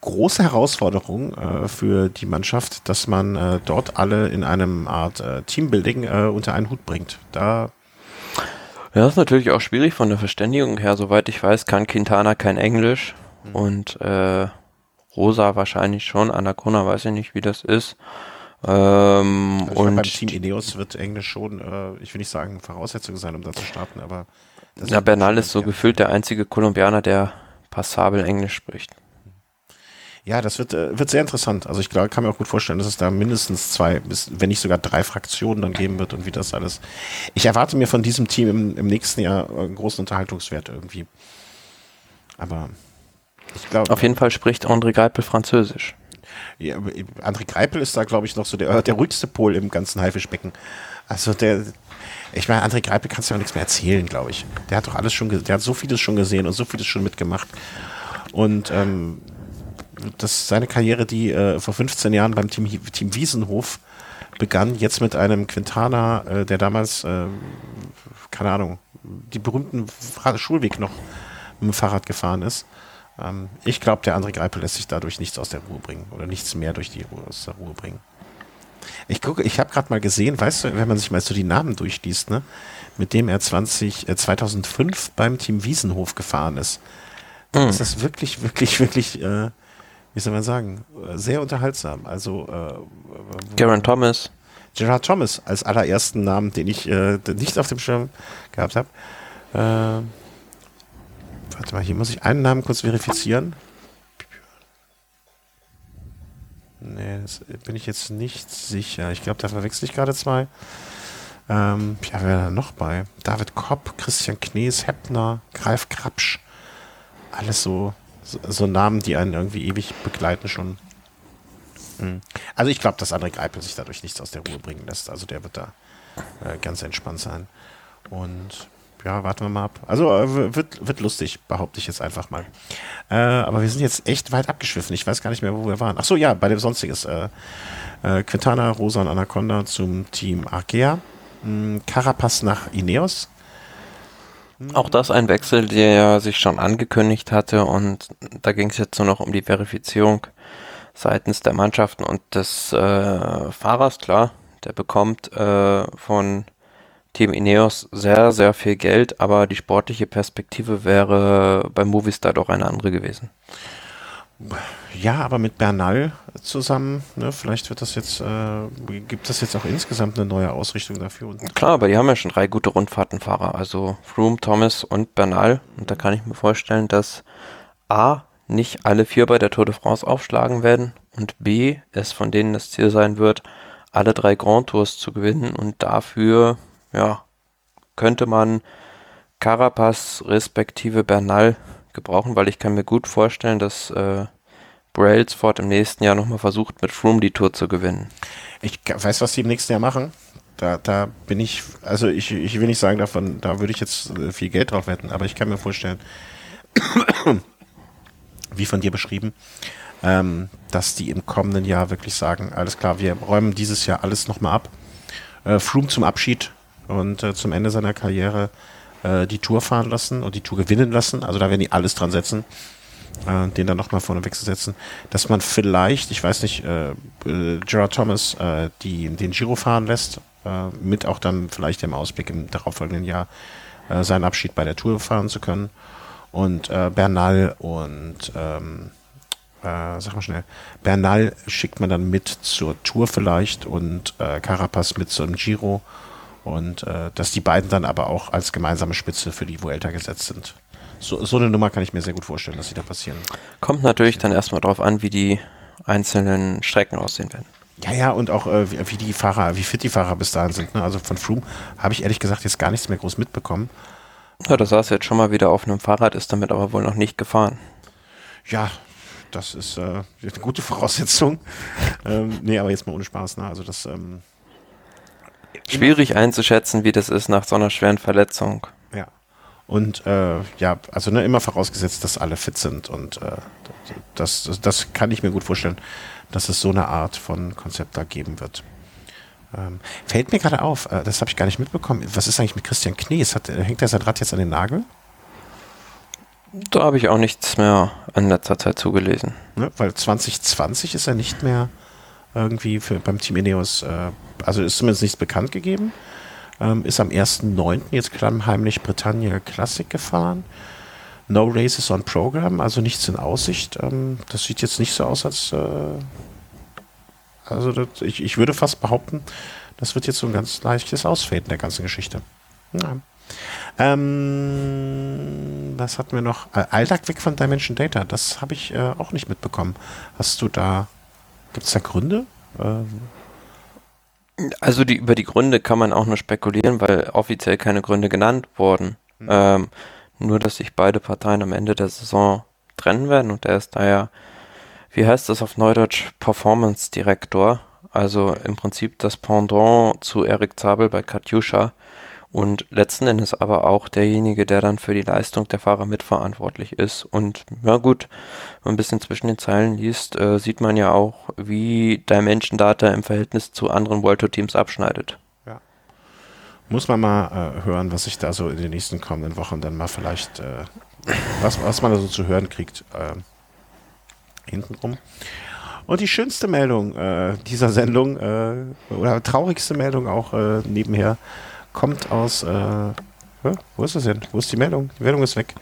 große Herausforderung äh, für die Mannschaft, dass man äh, dort alle in einem Art äh, Teambuilding äh, unter einen Hut bringt. Da ja, das ist natürlich auch schwierig von der Verständigung her. Soweit ich weiß, kann Quintana kein Englisch mhm. und äh, Rosa wahrscheinlich schon. Anacona weiß ich nicht, wie das ist. Ähm, also und beim Team Ineos wird Englisch schon, äh, ich will nicht sagen Voraussetzung sein, um da zu starten, aber ja, Bernal ist so gefühlt der einzige Kolumbianer, der passabel Englisch spricht. Ja, das wird, äh, wird sehr interessant. Also ich glaube, kann mir auch gut vorstellen, dass es da mindestens zwei, bis, wenn nicht sogar drei Fraktionen dann geben wird und wie das alles. Ich erwarte mir von diesem Team im, im nächsten Jahr einen großen Unterhaltungswert irgendwie. Aber ich glaube. Auf jeden Fall spricht André Geipel Französisch. Ja, André Greipel ist da, glaube ich, noch so der, der ruhigste Pol im ganzen Haifischbecken. Also der, ich meine, André Greipel kannst du ja auch nichts mehr erzählen, glaube ich. Der hat doch alles schon, der hat so vieles schon gesehen und so vieles schon mitgemacht. Und ähm, das seine Karriere, die äh, vor 15 Jahren beim Team, Team Wiesenhof begann, jetzt mit einem Quintana, äh, der damals, äh, keine Ahnung, die berühmten Schulweg noch mit dem Fahrrad gefahren ist. Ähm, ich glaube, der andere Greipel lässt sich dadurch nichts aus der Ruhe bringen oder nichts mehr durch die Ruhe, aus der Ruhe bringen. Ich gucke, ich habe gerade mal gesehen, weißt du, wenn man sich mal so die Namen durchliest, ne, mit dem er 20, äh, 2005 beim Team Wiesenhof gefahren ist, dann mhm. ist das wirklich, wirklich, wirklich, äh, wie soll man sagen, sehr unterhaltsam. Also äh, Geraint Thomas. Gerard Thomas als allerersten Namen, den ich äh, nicht auf dem Schirm gehabt habe. Äh, warte mal, hier muss ich einen Namen kurz verifizieren. Nee, das bin ich jetzt nicht sicher. Ich glaube, da verwechsel ich gerade zwei. Ähm, ja, wer da noch bei? David Kopp, Christian Knees, Heppner, Greif Krapsch. Alles so, so, so Namen, die einen irgendwie ewig begleiten schon. Hm. Also ich glaube, dass André Greipel sich dadurch nichts aus der Ruhe bringen lässt. Also der wird da äh, ganz entspannt sein. Und ja, warten wir mal ab. Also äh, wird, wird lustig, behaupte ich jetzt einfach mal. Äh, aber wir sind jetzt echt weit abgeschwiffen. Ich weiß gar nicht mehr, wo wir waren. Ach so, ja, bei dem Sonstiges. Äh, äh, Quintana, Rosa und Anaconda zum Team Arkea. Hm, Carapaz nach Ineos. Auch das ein Wechsel, der sich schon angekündigt hatte und da ging es jetzt nur noch um die Verifizierung seitens der Mannschaften und des äh, Fahrers, klar, der bekommt von Team Ineos sehr, sehr viel Geld, aber die sportliche Perspektive wäre bei Movistar doch eine andere gewesen. Ja, aber mit Bernal zusammen, ne, vielleicht wird das jetzt, äh, gibt das jetzt auch insgesamt eine neue Ausrichtung dafür. Klar, aber die haben ja schon drei gute Rundfahrtenfahrer, also Froome, Thomas und Bernal. Und da kann ich mir vorstellen, dass A, nicht alle vier bei der Tour de France aufschlagen werden und B, es von denen das Ziel sein wird, alle drei Grand Tours zu gewinnen und dafür ja, könnte man Carapaz respektive Bernal gebrauchen, weil ich kann mir gut vorstellen, dass äh, Brailsford im nächsten Jahr nochmal versucht, mit Froome die Tour zu gewinnen. Ich weiß, was die im nächsten Jahr machen. Da, da bin ich, also ich, ich will nicht sagen davon, da würde ich jetzt äh, viel Geld drauf wetten, aber ich kann mir vorstellen, wie von dir beschrieben, ähm, dass die im kommenden Jahr wirklich sagen, alles klar, wir räumen dieses Jahr alles nochmal ab. Äh, Froome zum Abschied und äh, zum Ende seiner Karriere äh, die Tour fahren lassen und die Tour gewinnen lassen. Also da werden die alles dran setzen, äh, den dann nochmal vorne wegzusetzen. Dass man vielleicht, ich weiß nicht, äh, äh, Gerard Thomas äh, die, den Giro fahren lässt, äh, mit auch dann vielleicht im Ausblick im darauffolgenden Jahr seinen Abschied bei der Tour fahren zu können. Und Bernal und ähm, äh, sag mal schnell, Bernal schickt man dann mit zur Tour vielleicht und äh, Carapaz mit zum Giro und äh, dass die beiden dann aber auch als gemeinsame Spitze für die Vuelta gesetzt sind. So, so eine Nummer kann ich mir sehr gut vorstellen, dass sie da passieren. Kommt natürlich dann erstmal darauf an, wie die einzelnen Strecken aussehen werden. Ja, ja, und auch äh, wie, wie, die Fahrer, wie fit die Fahrer bis dahin sind. Ne? Also von Froome habe ich ehrlich gesagt jetzt gar nichts mehr groß mitbekommen. Ja, da saß jetzt schon mal wieder auf einem Fahrrad, ist damit aber wohl noch nicht gefahren. Ja, das ist äh, eine gute Voraussetzung. ähm, nee, aber jetzt mal ohne Spaß. Ne? Also das ähm, Schwierig einzuschätzen, wie das ist nach so einer schweren Verletzung. Ja. Und äh, ja, also ne, immer vorausgesetzt, dass alle fit sind. Und äh, das, das, das, kann ich mir gut vorstellen, dass es so eine Art von Konzept da geben wird. Ähm, fällt mir gerade auf, äh, das habe ich gar nicht mitbekommen. Was ist eigentlich mit Christian Knies? Hat, hängt der sein Rad jetzt an den Nagel? Da habe ich auch nichts mehr in letzter Zeit zugelesen. Ne, weil 2020 ist er nicht mehr irgendwie für, beim Team Ineos, äh, also ist zumindest nichts bekannt gegeben. Ähm, ist am 1.9. jetzt klammheimlich Bretagne Classic gefahren. No Races on Program, also nichts in Aussicht. Ähm, das sieht jetzt nicht so aus, als. Äh, also, das, ich, ich würde fast behaupten, das wird jetzt so ein ganz leichtes Ausfaden der ganzen Geschichte. Ja. Ähm, was hatten wir noch? Äh, Alltag weg von Dimension Data, das habe ich äh, auch nicht mitbekommen. Hast du da Gibt es da Gründe? Ähm. Also die, über die Gründe kann man auch nur spekulieren, weil offiziell keine Gründe genannt wurden. Mhm. Ähm, nur, dass sich beide Parteien am Ende der Saison trennen werden und er ist daher, wie heißt das auf Neudeutsch, Performance Direktor. Also im Prinzip das Pendant zu Erik Zabel bei Katjuscha und letzten Endes aber auch derjenige, der dann für die Leistung der Fahrer mitverantwortlich ist. Und ja gut, wenn man ein bisschen zwischen den Zeilen liest, äh, sieht man ja auch, wie Dimension Data im Verhältnis zu anderen World Tour Teams abschneidet. Ja. Muss man mal äh, hören, was sich da so in den nächsten kommenden Wochen dann mal vielleicht, äh, was, was man da so zu hören kriegt, äh, hintenrum. Und die schönste Meldung äh, dieser Sendung, äh, oder traurigste Meldung auch nebenher, kommt aus, äh, wo ist es denn? Wo ist die Meldung? Die Meldung ist weg.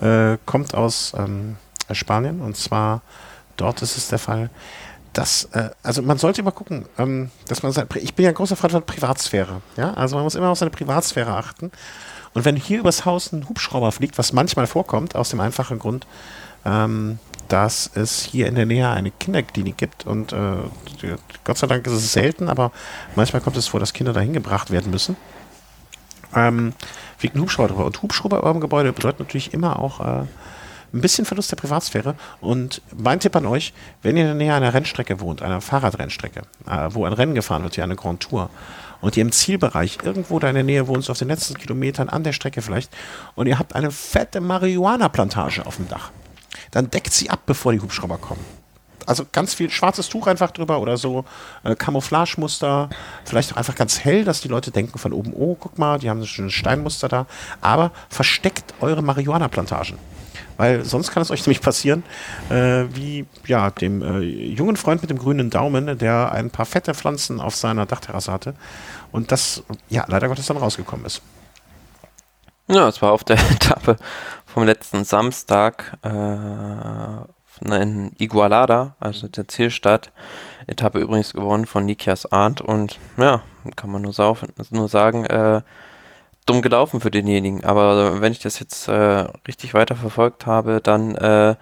Äh, kommt aus ähm, Spanien und zwar dort ist es der Fall, dass, äh, also man sollte immer gucken, ähm, dass man, sein, ich bin ja ein großer Freund von Privatsphäre, ja, also man muss immer auf seine Privatsphäre achten Und wenn hier übers Haus ein Hubschrauber fliegt, was manchmal vorkommt, aus dem einfachen Grund, ähm, dass es hier in der Nähe eine Kinderklinik gibt und äh, Gott sei Dank ist es selten, aber manchmal kommt es vor, dass Kinder dahin gebracht werden müssen. Ähm, fliegt ein Hubschrauber drüber. Und Hubschrauber über Gebäude bedeutet natürlich immer auch äh, ein bisschen Verlust der Privatsphäre. Und mein Tipp an euch, wenn ihr in der Nähe einer Rennstrecke wohnt, einer Fahrradrennstrecke, äh, wo ein Rennen gefahren wird, hier eine Grand Tour, und ihr im Zielbereich irgendwo da in der Nähe wohnt, so auf den letzten Kilometern an der Strecke vielleicht, und ihr habt eine fette Marihuana-Plantage auf dem Dach, dann deckt sie ab, bevor die Hubschrauber kommen. Also ganz viel schwarzes Tuch einfach drüber oder so äh, Camouflagemuster, vielleicht auch einfach ganz hell, dass die Leute denken von oben, oh, guck mal, die haben ein schönes Steinmuster da. Aber versteckt eure Marihuana-Plantagen. Weil sonst kann es euch nämlich passieren, äh, wie ja, dem äh, jungen Freund mit dem grünen Daumen, der ein paar fette Pflanzen auf seiner Dachterrasse hatte und das ja leider Gottes dann rausgekommen ist. Ja, es war auf der Etappe vom letzten Samstag äh, in Igualada, also der Zielstadt. Etappe übrigens gewonnen von Nikias Arndt und ja, kann man nur, saufen, nur sagen, äh, dumm gelaufen für denjenigen. Aber wenn ich das jetzt äh, richtig weiterverfolgt habe, dann äh,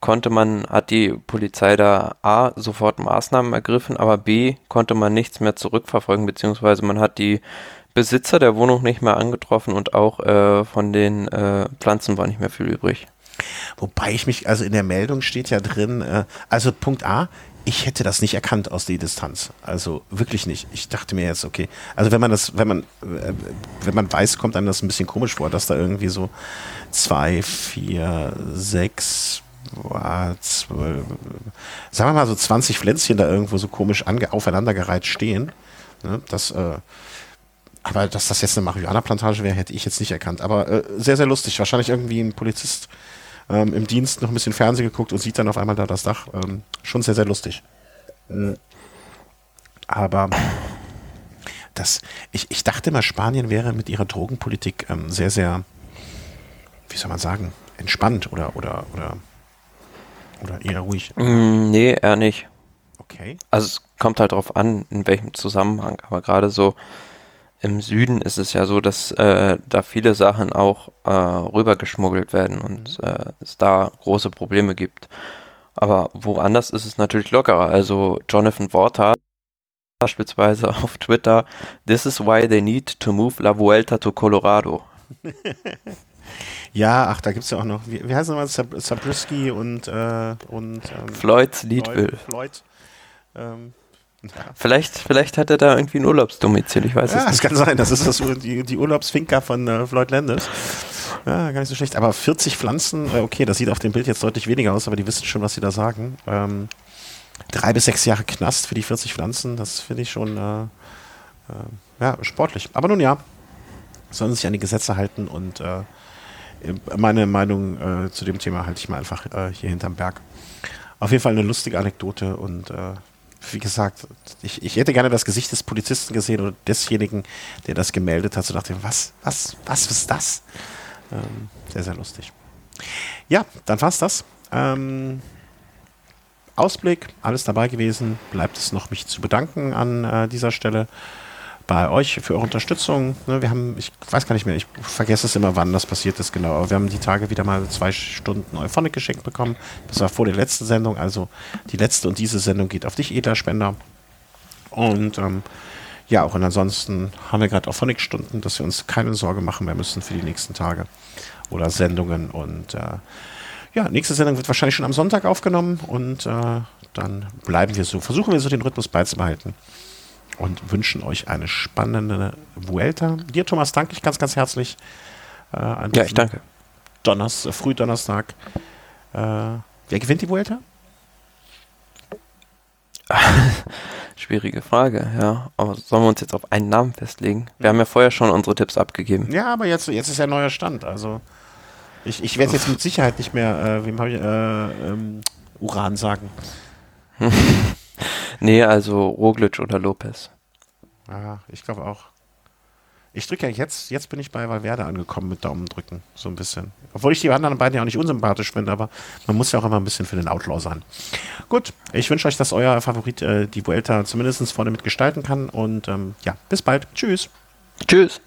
konnte man, hat die Polizei da A sofort Maßnahmen ergriffen, aber B konnte man nichts mehr zurückverfolgen, beziehungsweise man hat die Besitzer der Wohnung nicht mehr angetroffen und auch äh, von den äh, Pflanzen war nicht mehr viel übrig. Wobei ich mich, also in der Meldung steht ja drin, äh, also Punkt A, ich hätte das nicht erkannt aus der Distanz. Also wirklich nicht. Ich dachte mir jetzt, okay, also wenn man das, wenn man, äh, wenn man weiß, kommt einem das ein bisschen komisch vor, dass da irgendwie so zwei, vier, sechs, zwölf, sagen wir mal so 20 Pflänzchen da irgendwo so komisch aufeinandergereiht stehen. Ne, das, äh, aber dass das jetzt eine Marihuana-Plantage wäre, hätte ich jetzt nicht erkannt. Aber äh, sehr, sehr lustig. Wahrscheinlich irgendwie ein Polizist ähm, im Dienst noch ein bisschen Fernsehen geguckt und sieht dann auf einmal da das Dach. Ähm, schon sehr, sehr lustig. Äh, aber das, ich, ich dachte mal, Spanien wäre mit ihrer Drogenpolitik ähm, sehr, sehr, wie soll man sagen, entspannt oder, oder, oder, oder eher ruhig. Mm, nee, eher nicht. Okay. Also es kommt halt darauf an, in welchem Zusammenhang. Aber gerade so im Süden ist es ja so, dass äh, da viele Sachen auch äh, rübergeschmuggelt werden und mhm. äh, es da große Probleme gibt. Aber woanders ist es natürlich lockerer. Also Jonathan Worter beispielsweise auf Twitter, This is why they need to move La Vuelta to Colorado. ja, ach, da gibt es ja auch noch, wie, wie heißt nochmal, Sab Sabrisky und, äh, und ähm, Floyd Leadville. Floyd, ähm, ja. Vielleicht, vielleicht hat er da irgendwie ein Urlaubsdomizil, ich weiß ja, es nicht. Ja, es kann sein, das ist das, die, die Urlaubsfinker von äh, Floyd Landis. Ja, gar nicht so schlecht. Aber 40 Pflanzen, äh, okay, das sieht auf dem Bild jetzt deutlich weniger aus, aber die wissen schon, was sie da sagen. Ähm, drei bis sechs Jahre Knast für die 40 Pflanzen, das finde ich schon äh, äh, ja, sportlich. Aber nun ja, sollen sich an die Gesetze halten und äh, meine Meinung äh, zu dem Thema halte ich mal einfach hier hinterm Berg. Auf jeden Fall eine lustige Anekdote und äh, wie gesagt, ich, ich hätte gerne das Gesicht des Polizisten gesehen oder desjenigen, der das gemeldet hat. So dachte, was, was, was ist das? Ähm, sehr, sehr lustig. Ja, dann war's das. Ähm, Ausblick, alles dabei gewesen. Bleibt es noch, mich zu bedanken an äh, dieser Stelle bei euch für eure Unterstützung. Ne, wir haben, ich weiß gar nicht mehr, ich vergesse es immer, wann das passiert ist genau, aber wir haben die Tage wieder mal zwei Stunden Euphonic geschenkt bekommen. Das war vor der letzten Sendung, also die letzte und diese Sendung geht auf dich, edler Spender. Und ähm, ja, auch und ansonsten haben wir gerade Euphonic-Stunden, dass wir uns keine Sorge machen mehr müssen für die nächsten Tage oder Sendungen. Und äh, ja, nächste Sendung wird wahrscheinlich schon am Sonntag aufgenommen und äh, dann bleiben wir so, versuchen wir so den Rhythmus beizubehalten und wünschen euch eine spannende Vuelta. Dir, Thomas, danke ich ganz, ganz herzlich. Äh, ja, ich danke. Donners, äh, Frühdonnerstag. Äh, wer gewinnt die Vuelta? Schwierige Frage, ja. Aber sollen wir uns jetzt auf einen Namen festlegen? Wir haben ja vorher schon unsere Tipps abgegeben. Ja, aber jetzt, jetzt ist ja neuer Stand. Also ich, ich werde jetzt mit Sicherheit nicht mehr, äh, wem habe ich, äh, ähm, Uran sagen. Nee, also Roglic oder Lopez. Ja, ich glaube auch. Ich drücke ja jetzt, jetzt bin ich bei Valverde angekommen mit Daumen drücken, so ein bisschen. Obwohl ich die anderen beiden ja auch nicht unsympathisch finde, aber man muss ja auch immer ein bisschen für den Outlaw sein. Gut, ich wünsche euch, dass euer Favorit äh, die Vuelta zumindest vorne mitgestalten kann und ähm, ja, bis bald. Tschüss. Tschüss.